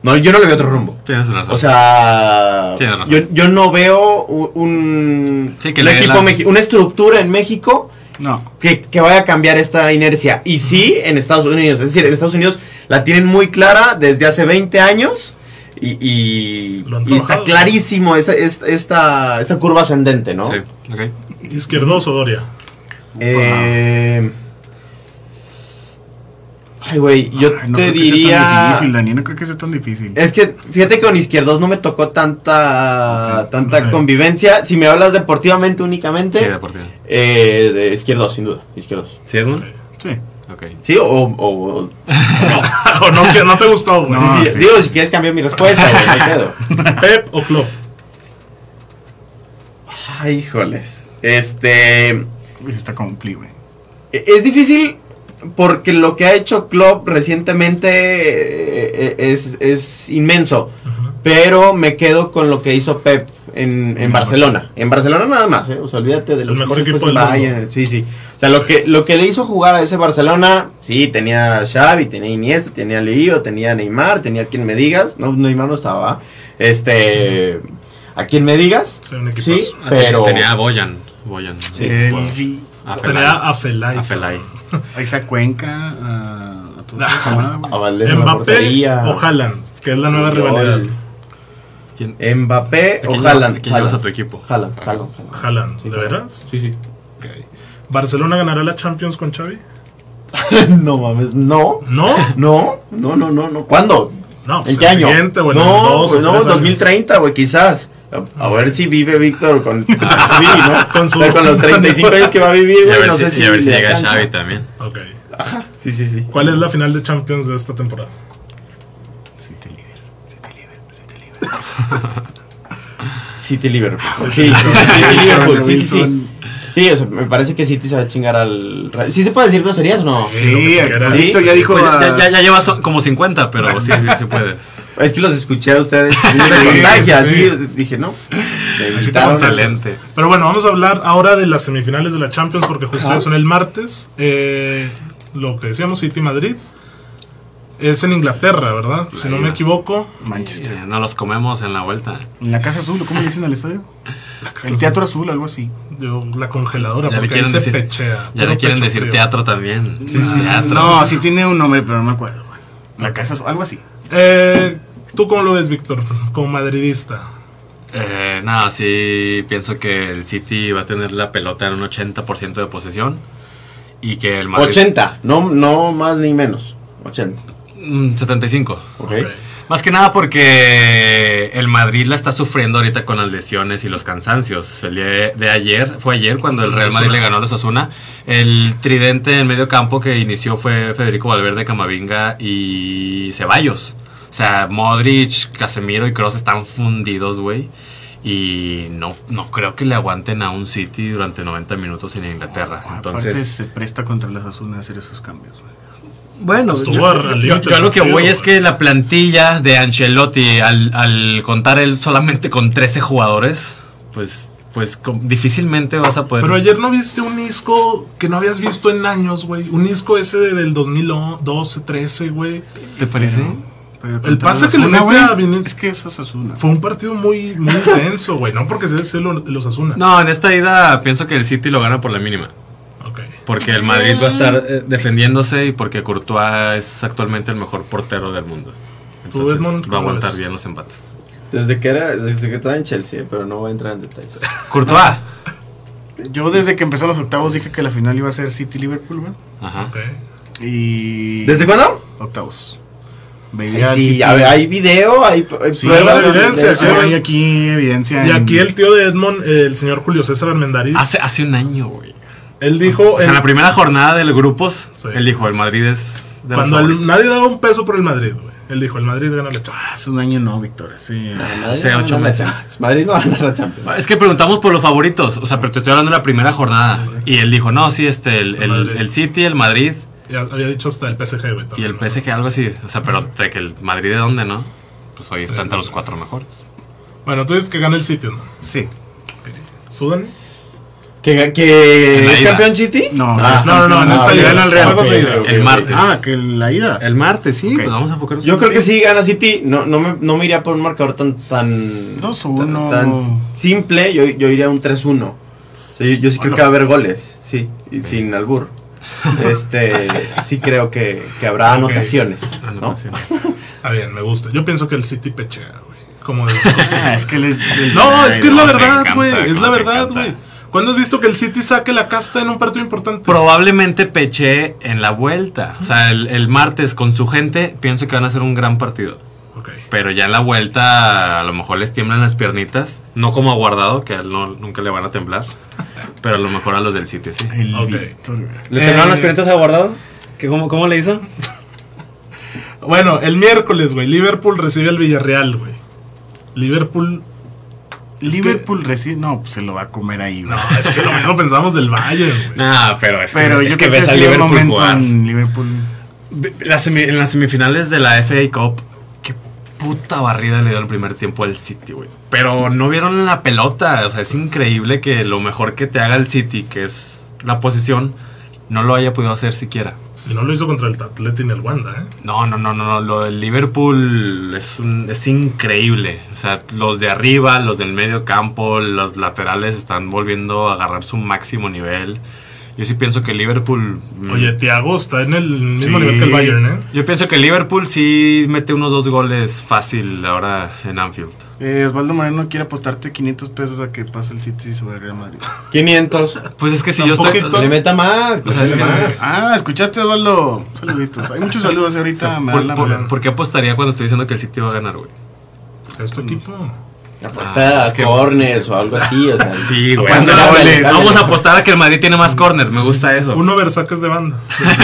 No, yo no le veo otro rumbo. Tienes razón. O sea, Tienes razón. yo, yo no veo un, un, Sí, que un le dé equipo, la- una estructura en México No. que, que vaya a cambiar esta inercia. Y sí, en Estados Unidos. Es decir, en Estados Unidos la tienen muy clara desde hace 20 años. Y, está clarísimo esa, esta, esta, esta curva ascendente, ¿no? Sí, ok. Izquierdoso, Doria. Eh, ay, güey, yo Ay, no te creo que sea tan diría... difícil, Dani, no creo que sea tan difícil. Es que fíjate que con izquierdos no me tocó tanta tanta convivencia. Si me hablas deportivamente únicamente, Sí, deportivo. eh, de izquierdos, sin duda. Izquierdos. ¿Sí, Edmund? Sí. Ok. ¿Sí? O, o- o- o no, que no te gustó, güey. No. sí, sí, sí. Digo, si quieres cambiar mi respuesta, güey, me quedo. Pep o Klopp. Ay, híjoles. Este. Está compli, güey. e- Es difícil porque lo que ha hecho Klopp recientemente eh, eh, es, es inmenso. Pero me quedo con lo que hizo Pep en, en Barcelona. En Barcelona nada más, ¿eh? O sea, olvídate de lo que mejor equipo del mundo. Bayern. Sí, sí. O sea, lo que, lo que le hizo jugar a ese Barcelona, sí, tenía Xavi, tenía Iniesta, tenía Leo, tenía Neymar, tenía quien me digas. No, Neymar no estaba. Este... A quien me digas. Sí, un equipazo. Sí, pero... Tenía a Boyan. Boyan. Sí. El Felay. a Felay. A Felay. a esa cuenca, a, a. A Valdés en la Mbappé portería. o Haaland, que es la nueva rivalidad. ¿Quién, Mbappé ¿A o Haaland. quién llevas a tu equipo? Haaland. Haaland. Haaland, Sí, ¿de Haaland. veras? Sí, sí. ¿Barcelona ganará la Champions con Xavi? no mames, no. ¿No? No, no, no, no, no. ¿Cuándo? No, ¿En pues qué el año? en no, dos pues no, tres años. 2030, güey, quizás. A, a ver si vive Víctor con, sí, ¿no? Con su- con los 35 años que va a vivir, Y a ver no si, sé si, y a ver si le llega. Xavi también. Ok. Ajá, sí, sí, sí. ¿Cuál es la final de Champions de esta temporada? City Liverpool, City Liverpool, City Liverpool. City Liverpool. Sí, sí, sí, Liverpool, sí, o sea, me parece que City se va a chingar al... ¿Sí se puede decir groserías o no? Sí. Víctor ya dijo. Pues a- ya, ya, ya llevas como 50, pero sí, sí, sí puedes. Es que los escuché a ustedes. Sí, contagia, sí. así. Dije, no. Excelente. Pero bueno, vamos a hablar ahora de las semifinales de la Champions porque justo son el martes. Eh, lo que decíamos, City Madrid. Es en Inglaterra, ¿verdad? Si no me equivoco. Manchester. Eh, No los comemos en la vuelta. En la Casa Azul, ¿o ¿cómo le dicen al estadio? El Teatro Azul, algo así. Yo, la congeladora, Ya le porque quieren se decir- pechea. Ya le quieren decir frío. teatro también. Teatro. No, sí tiene un nombre, pero no me acuerdo. güey. La Casa Azul, algo así. Eh, ¿Tú cómo lo ves, Víctor? Como madridista. Eh, nada, sí pienso que el City va a tener la pelota en un 80% de posesión. Y que el Madrid... 80, no, no más ni menos. 80. Mm, 75. ¿Ok? Ok. Más que nada porque el Madrid la está sufriendo ahorita con las lesiones y los cansancios. El día de ayer, fue ayer cuando el Real Madrid le ganó a los Asuna. El tridente en medio campo que inició fue Federico Valverde, Camavinga y Ceballos. O sea, Modric, Casemiro y Kroos están fundidos, güey. Y no, no creo que le aguanten a un City durante 90 minutos en Inglaterra. Aparte Entonces, se presta contra las Asunas hacer esos cambios. güey. Bueno, Estuvo yo, lo que voy es que la plantilla de Ancelotti, al, al contar él solamente con 13 jugadores, pues, pues com- difícilmente vas a poder... Pero ayer no viste un Isco que no habías visto en años, güey. Un Isco ese de- del 2012, 13, güey. ¿Te parece? Pero El pase que le Asuna, mete a güey, Vini- Es que eso es Asuna. Fue un partido muy, muy intenso, güey. No porque sea sea lo- los Asuna. No, en esta ida pienso que el City lo gana por la mínima. Porque el Madrid va a estar eh, defendiéndose y porque Courtois es actualmente el mejor portero del mundo. ¿Tú, Entonces va a aguantar ves? bien los empates. Desde que era, desde que estaba en Chelsea, pero no voy a entrar en detalles. Courtois. Yo desde que empezó los octavos dije que la final iba a ser City-Liverpool, güey. Ajá. Ok. Y... ¿Desde cuándo? Octavos. Veía sí, City- a ver, hay video, hay, hay Sí, pruebas. hay evidencia, de- sí, hay hay aquí evidencia. Y en- aquí el tío de Edmond, el señor Julio César Armendariz, Hace, hace un año, güey. Él dijo, O sea, en la primera jornada de los grupos, Sí. él dijo, el Madrid es de cuando el- nadie daba un peso por el Madrid, güey. Él dijo, el Madrid gana la Champions. Ah, Hace un año no, Víctor. Sí. Ah, Madrid Hace no va a ocho ganar la meses. Madrid no va a ganar la Champions. Es que preguntamos por los favoritos, o sea, pero te estoy hablando de la primera jornada. Y él dijo, no, sí, este, el, El el, City, el Madrid Ya había dicho hasta el PSG, güey. y el. PSG, algo así. O sea, pero de que el Madrid de dónde, ¿no? Pues hoy Sí, está entre los cuatro mejores. Bueno, tú dices que gana el sitio, ¿no? Sí. ¿Tú, Dani? ¿Que, que es ida. campeón City? No, Ah, no, no, no, ah, esta ok, ida, gana el Real. juegos de ok, ida. ok, El martes. Ah, que la ida. El martes, sí, pues vamos a enfocarnos. Yo en creo que sí. sí gana City. No, no, me, no me iría por un marcador tan tan, 2-1. tan, tan simple. Yo, yo iría a un 3-1. Sí, yo sí creo Bueno. que va a haber goles. Sí, y sin albur. Este, sí creo que, que habrá Ok. anotaciones. ¿no? Ah, bien, me gusta. Yo pienso que el City pechea, güey. Como de Ah, es que le- le- No, es que es la no, verdad, güey. Es la verdad, güey. ¿Cuándo has visto que el City saque la casta en un partido importante? Probablemente peché en la vuelta. O sea, el, el martes con su gente, pienso que van a hacer un gran partido. Ok. Pero ya en la vuelta a lo mejor les tiemblan las piernitas. No como a Guardado, que a él no, nunca le van a temblar. Pero a lo mejor a los del City, sí. El Ok. Víctor, güey. ¿Le Eh, temblaron las piernitas a Guardado? ¿Qué, cómo, ¿Cómo le hizo? Bueno, el miércoles, güey. Liverpool recibe al Villarreal, güey. Liverpool. Es Liverpool recibe. No, pues se lo va a comer ahí, que- güey. no, es que lo mismo pensamos del Bayern, güey. Nah, pero es Pero que, yo es que que ves a Liverpool momento jugar. en Liverpool. Ve- la semi- en las semifinales de la FA Cup, qué puta barrida le dio el primer tiempo al City, güey. Pero no vieron la pelota. O sea, es increíble que lo mejor que te haga el City, que es la posición, no lo haya podido hacer siquiera. Y no lo hizo contra el Atleti ni el Wanda, ¿eh? No, no, no, no, no. Lo del Liverpool es, un- es increíble. O sea, los de arriba, los del medio campo, los laterales están volviendo a agarrar su máximo nivel. Yo sí pienso que Liverpool. mm, Oye, Thiago está en el mismo Sí. nivel que el Bayern, ¿eh? Yo pienso que Liverpool sí mete unos dos goles fácil ahora en Anfield. Eh, Osvaldo Moreno quiere apostarte 500 pesos a que pase el City sobre el Real Madrid. 500. Pues es que si yo estoy. Le meta más. O sea, es le que- meta más. Ah, ¿escuchaste, Osvaldo? Saluditos. Hay muchos saludos ahorita. me ¿Por, dan la por- mano. por qué apostaría cuando estoy diciendo que el City va a ganar, güey? Es tu equipo. Apuesta Ah, a es que- corners o algo así. O sea, Sí, güey. Apuesta goles. Vamos a apostar a que el Madrid tiene más corners. Me gusta eso. Uno ver saques de banda.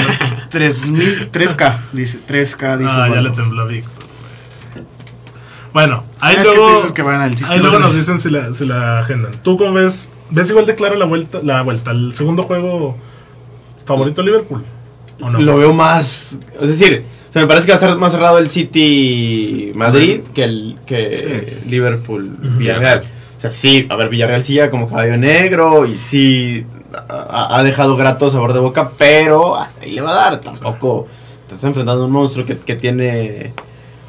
3000, 3K, dice. 3K, dice ah, ya le tembló a Víctor. Bueno, ahí Ah, que luego, dices que van al ahí luego ¿no? nos dicen si la, si la agendan. ¿Tú cómo ves? ¿Ves igual de clara la vuelta, la vuelta, el segundo juego favorito de Liverpool? ¿O no? Lo veo más. Es decir, sea, me parece que va a estar más cerrado el City Madrid que el que Liverpool Villarreal. O sea, sí, a ver, Villarreal sí ya como caballo negro y sí ha, ha dejado grato sabor de boca, pero hasta ahí le va a dar. Tampoco te estás enfrentando a un monstruo que, que tiene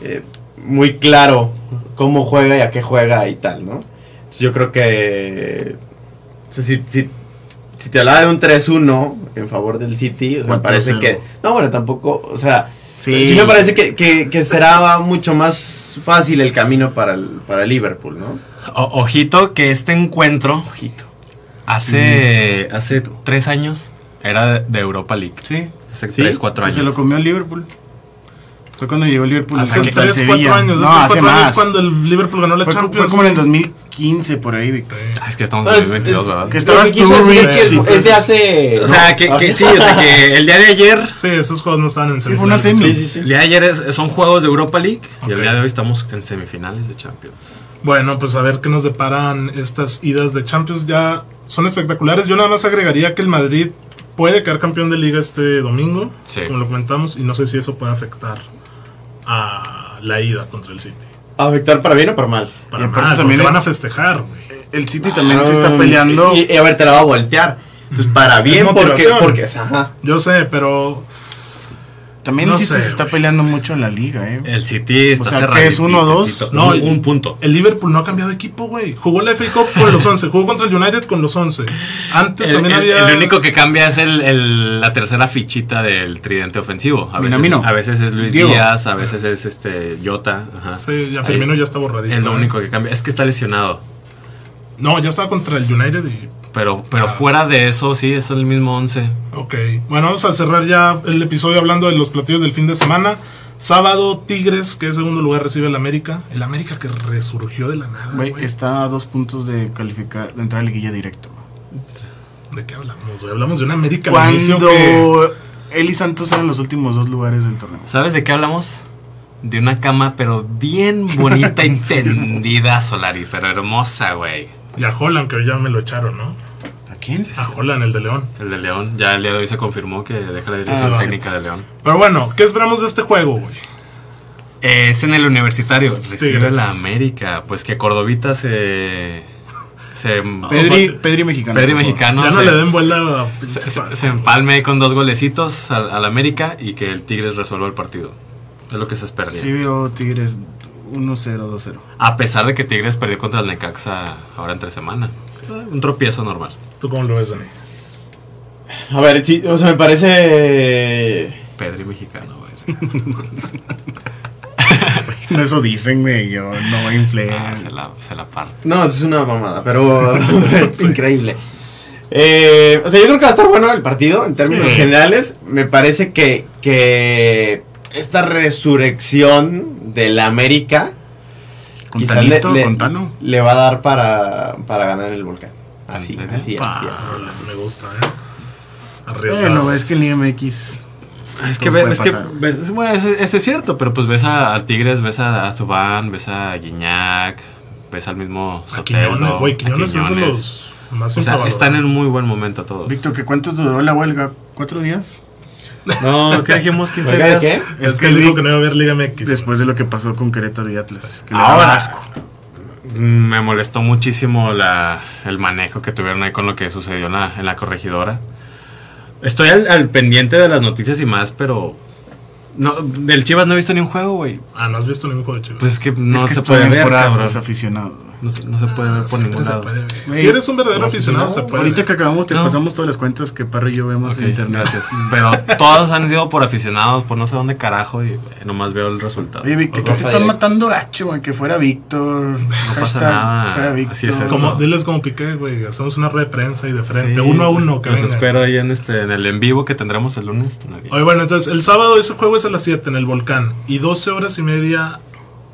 eh, muy claro cómo juega y a qué juega y tal, ¿no? Entonces, yo creo que. O sea, si, si, si te hablaba de un 3-1 en favor del City, o sea, me 4-0. parece que. No, bueno, tampoco. O sea, Sí. sí, me parece que, que, que será mucho más fácil el camino para el, para el Liverpool, ¿no? O- ojito que este encuentro Ojito. hace, hace tres años era de- Europa League. Sí. Hace Sí, tres, cuatro años. Se lo comió el Liverpool. Fue cuando llegó el Liverpool. Hace al 3, 4 Sevilla. años. No, hace 4 años más. cuando el Liverpool ganó la Fue, co- Champions. fue como en el 2015, por ahí. Sí. Ah, es que estamos en Pues, 2022, es- ¿verdad? Que estabas tú, es Rich, que es todo de hace. O sea, que, que sí, o sea, que el día de ayer, Sí, esos juegos no estaban en Sí, fue una semifinales. semi. Sí, sí, sí. el día de ayer es- son juegos de Europa League y el día de hoy estamos en semifinales de Champions. Bueno, pues a ver qué nos deparan estas idas de Champions. Ya son espectaculares. Yo nada más agregaría que el Madrid puede quedar campeón de liga este domingo, Sí. como lo comentamos, y no sé si eso puede afectar a la ida contra el City. ¿Afectar para bien o para mal? Para Y mal, también van a festejar, güey. El City también se está Ah, peleando. Y, y a ver, te la va a voltear. Pues para bien, porque. porque ajá. Yo sé, pero También No el City sé, se está peleando mucho en la liga, ¿eh? El City está O sea. ¿qué es, uno o dos? No, un, un punto. El Liverpool no ha cambiado de equipo, güey. Jugó la FA Cup con los 11. Jugó contra el United con los 11. Antes El, también el- había. el único que cambia es el, el- la tercera fichita del tridente ofensivo. A veces, Minamino. a veces es Luis Diego. Díaz, a veces es este Jota. Ajá. Sí, ya Ahí- Firmino ya está borradito. Es lo ¿eh? único que cambia. Es que está lesionado. No, ya estaba contra el United y. Pero, pero Ah. fuera de eso, sí, es el mismo 11. Ok. Bueno, vamos a cerrar ya el episodio hablando de los platillos del fin de semana. Sábado, Tigres, que es segundo lugar, recibe el América. El América que resurgió de la nada. Güey, güey. está a dos puntos de calificar, de entrar a liguilla directo. ¿De qué hablamos, güey? Hablamos de un América Cuando que. él y Santos eran los últimos dos lugares del torneo. ¿Sabes de qué hablamos? De una cama, pero bien bonita y tendida, Solari. Pero hermosa, güey. Y a Holland, que ya me lo echaron, ¿no? ¿A quién? A Holland, el de León. El de León. Ya el día de hoy se confirmó que deja la dirección Ah, técnica de León. Pero bueno, ¿qué esperamos de este juego, güey? Es en el universitario. Recibe Tigres. la América. Pues que Cordovita se. Se. Pedri, Pedri mexicano. Pedri mexicano. ya no se- le den vuelta a se, se- pa- se empalme con dos golecitos al, al América y que el Tigres resuelva el partido. Es lo que se esperaría. Sí vio Tigres 1-0, 2-0. A pesar de que Tigres perdió contra el Necaxa ahora entre semana. Eh, Un tropiezo normal. ¿Tú cómo lo ves, Dani? A ver, sí, o sea, me parece. Pedri mexicano, güey. No, eso dicen, güey. Yo no inflé. Ah, se la, se la parte. No, es una mamada, pero es increíble. Eh, o sea, yo creo que va a estar bueno el partido en términos generales. Me parece que, que esta resurrección del América Con quizás le, va a dar para, para ganar el volcán. Así, así, así, así. me gusta, ¿eh? Arriesgado. Bueno, es que el MX. Es que, es que ves- es- bueno, eso, eso es cierto, pero pues ves a, a Tigres, ves a, a Zubán, ves a Guiñac, ves al mismo Quiñones, güey, Quiñones es de Quiñones. los más O sea, están en un muy buen momento todos. Víctor, ¿qué cuánto duró la huelga? ¿Cuatro días? No, ¿qué dijimos? 15 ¿Oiga, de días. qué? Es, Es que que él dijo que no iba a haber Liga MX. Después de lo que pasó con Querétaro y Atlas. Que Ahora. asco. Me molestó muchísimo la, el manejo que tuvieron ahí con lo que sucedió en la, en la corregidora. Estoy al, al pendiente de las noticias y más, pero no, del Chivas no he visto ni un juego, güey. Ah, no has visto ningún juego de Chivas. Pues es que no es que se puede ver, aficionados. No, se- no se puede ver por Siempre ningún se lado. puede ver. Güey, Si eres un verdadero aficionado, se puede Ahorita ver. que acabamos, te No. pasamos todas las cuentas que Parra y yo vemos en internet. gracias. Pero todos han sido por aficionados, por no sé dónde carajo, y eh, nomás veo el resultado. Oye, Víctor, Ok. ¿qué te están matando gacho, man? Que fuera Víctor. No pasa nada, Fuera Víctor. así es. Como, diles como Piqué, güey. Hacemos una rueda de prensa y de frente. Sí, uno a uno. Que Los venga. espero ahí en, este, en el en vivo que tendremos el lunes. Oye, bueno, entonces el sábado ese juego es a las 7 en el Volcán. Y 12 horas y media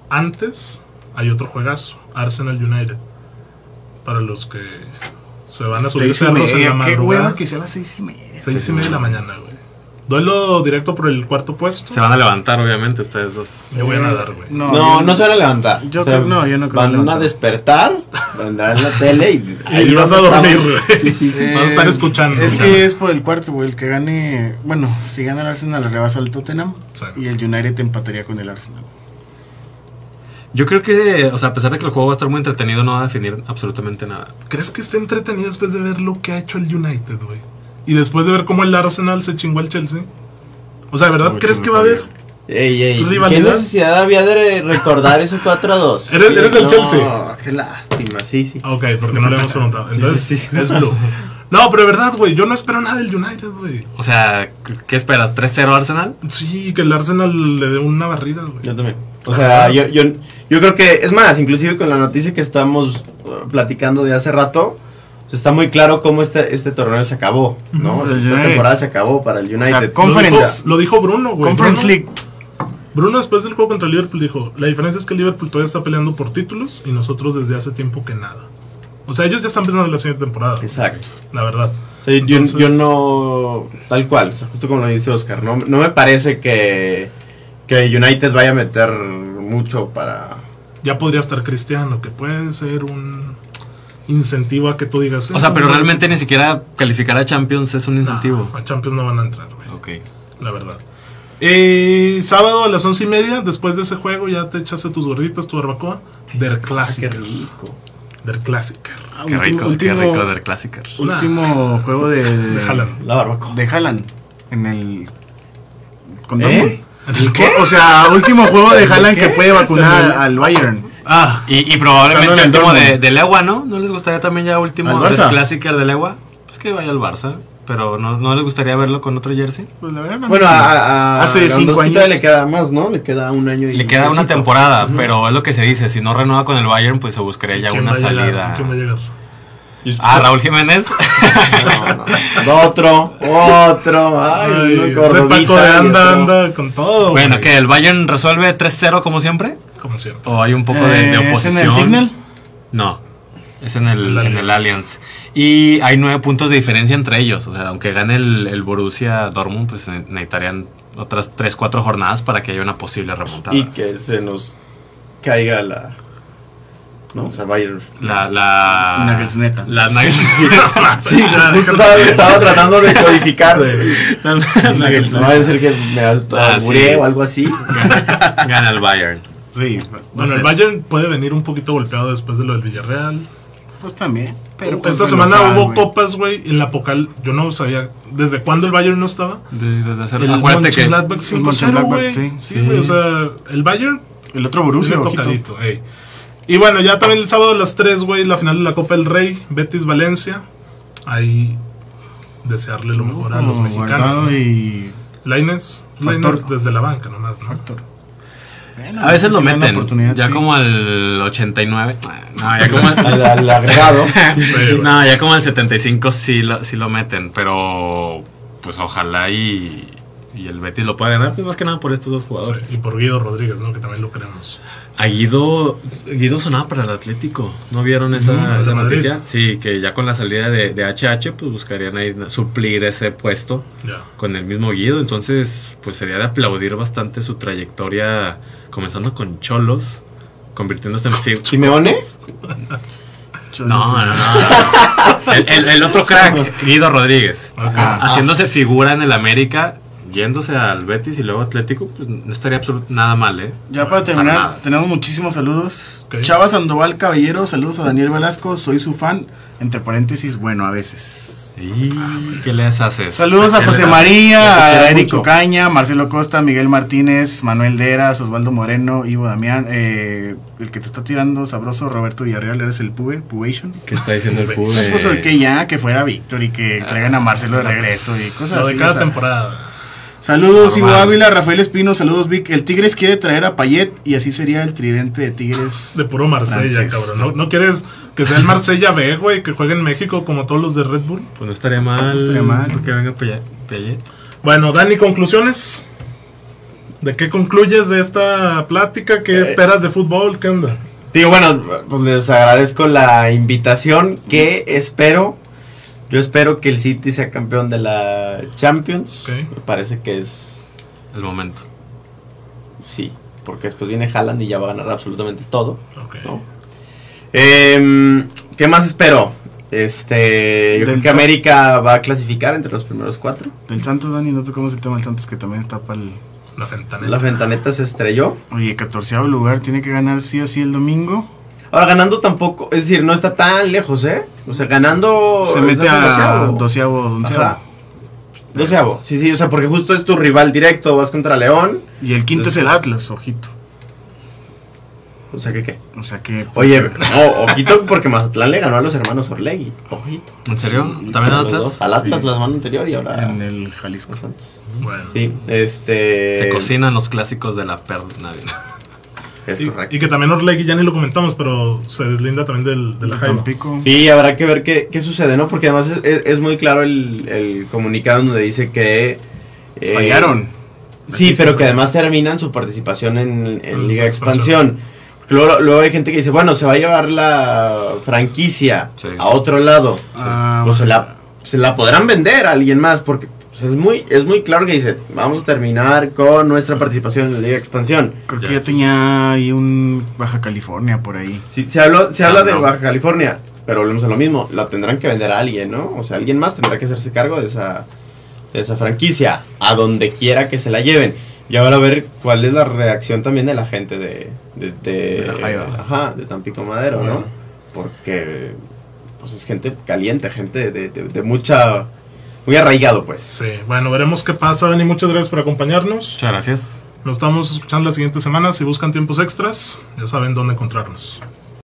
antes hay otro juegazo. Arsenal United. Para los que se van a subir Seis cerros en la Qué madrugada. hueva que sea a las seis y media. 6 y media de la mañana, güey. Duelo directo por el cuarto puesto. Se van a levantar, obviamente, ustedes dos. Me voy a nadar, güey. No, yo- no se van a levantar. Yo creo- no, yo no creo Van levantar. a despertar, vendrán en la tele y. Y vas a dormir, güey. Sí, sí, sí. Vas a estar escuchando. Es que es por el cuarto, güey. El que gane. Bueno, si gana el Arsenal, le rebasa al Tottenham. Sí. Y el United empataría con el Arsenal. Yo creo que, o sea, a pesar de que el juego va a estar muy entretenido, no va a definir absolutamente nada. ¿Crees que esté entretenido después de ver lo que ha hecho el United, güey? Y después de ver cómo el Arsenal se chingó al Chelsea. O sea, ¿de verdad crees que va a haber? Ey, ey, ¿Qué necesidad había de recordar ese 4 a 2? ¿Eres- eres del no, Chelsea? Qué lástima, sí, sí. Ok, porque no le hemos preguntado. Entonces, es blue. No, pero de verdad, güey, yo no espero nada del United, güey. O sea, ¿qué esperas? ¿3-0 Arsenal? Sí, que el Arsenal le dé una barrida, güey. Yo también. O sea, yo, yo, yo creo que, es más, inclusive con la noticia que estamos uh, platicando de hace rato, o está muy claro cómo este, este torneo se acabó, ¿no? O sea, esta temporada se acabó para el United. sea, Lo Conference. dijo, lo dijo Bruno, güey. Conference Bruno- League. Bruno después del juego contra el Liverpool dijo, la diferencia es que el Liverpool todavía está peleando por títulos y nosotros desde hace tiempo que nada. O sea, ellos ya están pensando en la siguiente temporada, Exacto. la verdad. O sea, yo, Entonces- yo no, tal cual, o sea, justo como lo dice Oscar, no, no me parece que, que United vaya a meter mucho para... Ya podría estar Cristiano, que puede ser un incentivo a que tú digas... O sea, "Eh, pero no, realmente sí". ni siquiera calificar a Champions es un incentivo. No, a Champions no van a entrar, güey. Ok. la verdad. Eh, sábado a las once y media, después de ese juego, ya te echaste tus gorditas, tu barbacoa. Der Ah, qué rico. Der. Ah, Qué último- rico, qué último- rico del Clásicos. Último juego de, De Haaland. La barbacoa. de Haaland en el Con ¿Eh? Dortmund. ¿El qué? O sea, último juego de Haaland que puede vacunar al, al Bayern. Ah, Y, probablemente en el último de, Dortmund. de Legua, ¿no? ¿No les gustaría también ya último ¿Al del? Clásico de Legua? Pues que vaya al Barça. Pero ¿no, ¿no les gustaría verlo con otro jersey? Pues la verdad, no Bueno, a, a- hace a cinco años. le queda más, ¿no? Le queda un año y Le queda una temporada, pero es lo que se dice. Si no renueva con el Bayern, pues se buscaría ya ¿quién una salida. Ah, Raúl Jiménez. No, no. Otro, otro. Ay, Ay, Paco de anda, con todo. bueno, que el Bayern resuelve 3-0 como siempre. Como siempre. ¿O hay un poco de, de Eh, ¿Es oposición? en el Signal? No, es en el, El en el Allianz. Y hay nueve puntos de diferencia entre ellos. O sea, aunque gane el, el Borussia Dortmund, pues ne- necesitarían otras 3-4 jornadas para que haya una posible remontada. Y que se nos caiga la. ¿No? O sea, Bayern. La, la... Nagelsneta. La Nagels- Sí, justo estaba, estaba tratando de codificar. la- No vaya a ser que me Ah, alburé sí. o algo así. Gana el Bayern. Sí, pues, no Bueno, sé. el Bayern puede venir un poquito golpeado después de lo del Villarreal. Pues también. Pero Esta contra el semana local, hubo copas, güey, en la Pocal. Yo no sabía desde cuándo el Bayern no estaba. De- desde hacer- El acuérdate que Mönchengladbach el 5-0, Mönchengladbach, güey. sí. Sí, Sí. güey, o sea, el Bayern El otro Borussia, ojito. ey. Y bueno, ya también el sábado a las 3, güey, la final de la Copa del Rey, Betis Valencia. Ahí desearle lo mejor a los mexicanos. Y Laines. Lainez desde la banca nomás, ¿no? Factor. Bueno, A veces lo meten, ya sí. como al 89. No, ya como al, Al, al agregado. Sí, no, ya como al 75 sí lo, sí lo meten, pero pues ojalá y, y el Betis lo pueda ganar, pues más que nada por estos dos jugadores. Sí, y por Guido Rodríguez, ¿no? Que también lo queremos. A Guido, Guido sonaba para el Atlético, ¿no vieron esa, esa noticia? Sí, que ya con la salida de, de HH pues buscarían ahí suplir ese puesto con el mismo Guido, entonces pues sería de aplaudir bastante su trayectoria comenzando con Cholos, convirtiéndose en figura. ¿Simeone? Cholos, No, sí. no, no. El, el- el otro crack, Guido Rodríguez. Haciéndose figura en el América, yéndose al Betis y luego Atlético, pues no estaría absolutamente nada mal, ¿eh? Ya para terminar, tenemos muchísimos saludos. Ok. Chava Sandoval Caballero, saludos a Daniel Velasco, soy su fan. Entre paréntesis, bueno, a veces. ¿Y qué les haces? Saludos a ¿Qué José María, a Eric. Ocaña, Marcelo Costa, Miguel Martínez, Manuel Deras, Osvaldo Moreno, Ivo Damián, eh, el que te está tirando sabroso, Roberto Villarreal, eres el Pube, Pubation. ¿Qué está diciendo el pube? Pues que ya, que fuera Víctor y que traigan a Marcelo de regreso y cosas Lo de así. cada o sea. temporada. Saludos, Ivo. Ávila, Rafael Espino, saludos Vic. El Tigres quiere traer a Payet y así sería el tridente de Tigres. De puro Marsella, francés. cabrón. ¿No, no quieres que sea el Marsella B, güey? Que juegue en México como todos los de Red Bull. Pues no estaría mal. No estaría mal. Que venga Pellet. Bueno, Dani, conclusiones. ¿De qué concluyes de esta plática? ¿Qué Eh, esperas de fútbol? ¿Qué onda? Digo, bueno, pues les agradezco la invitación. Que espero. Yo espero que el City sea campeón de la Champions. Me parece que es. El momento. Sí. Porque después viene Haaland y ya va a ganar absolutamente todo. Ok. ¿no? Em, ¿Qué más espero? Este, yo creo que América va a clasificar entre los primeros cuatro. Del Santos, Dani, no tocamos el tema del Santos que también está para el. La Fentaneta. La Ventaneta se estrelló. Oye, 14 lugar, tiene que ganar sí o sí el domingo. Ahora ganando tampoco, es decir, no está tan lejos, ¿eh? O sea, ganando Se mete a doceavo. doceavo, onceavo. Ajá. Doceavo. Sí, sí, o sea, porque justo es tu rival directo, vas contra León. Y el quinto es el Atlas, ojito. O sea, que qué. O sea que. pues, Oye, no, ojito porque Mazatlán le ganó a los hermanos Orlegui. Ojito. ¿En serio? ¿También al Atlas? Al Atlas Sí. la semana anterior y ahora en el Jalisco. Santos. Bueno. Sí, este. Se cocinan los clásicos de la perla. Es Y, correcto. y que también Orlegui, ya ni lo comentamos, pero se deslinda también del, de la Jaima. Sí, habrá que ver qué, qué sucede, ¿no? Porque además es, es- es muy claro el, el comunicado donde dice que... eh, Fallaron. Sí, pero que además terminan su participación en, en Liga Expansión. Luego, luego hay gente que dice, bueno, se va a llevar la franquicia Sí. a otro lado. Ah, Pues se la, se la podrán vender a alguien más, porque pues, es, muy, es muy claro que dice, vamos a terminar con nuestra participación en la Liga Expansión. Creo Ya. que ya tenía ahí un Baja California por ahí. Sí, se, habló, se habla de. Baja California, pero volvemos a lo mismo, la tendrán que vender a alguien, ¿no? O sea, alguien más tendrá que hacerse cargo de esa, de esa franquicia, a donde quiera que se la lleven. Y ahora a ver cuál es la reacción también de la gente de, de, de- De la ajá, de Tampico Madero, Bueno. ¿no? Porque pues es gente caliente, gente de, de- de mucha muy arraigado, pues. Sí, bueno, veremos qué pasa, Dani. Muchas gracias por acompañarnos. Muchas gracias. Nos estamos escuchando la siguiente semana. Si buscan tiempos extras, ya saben dónde encontrarnos.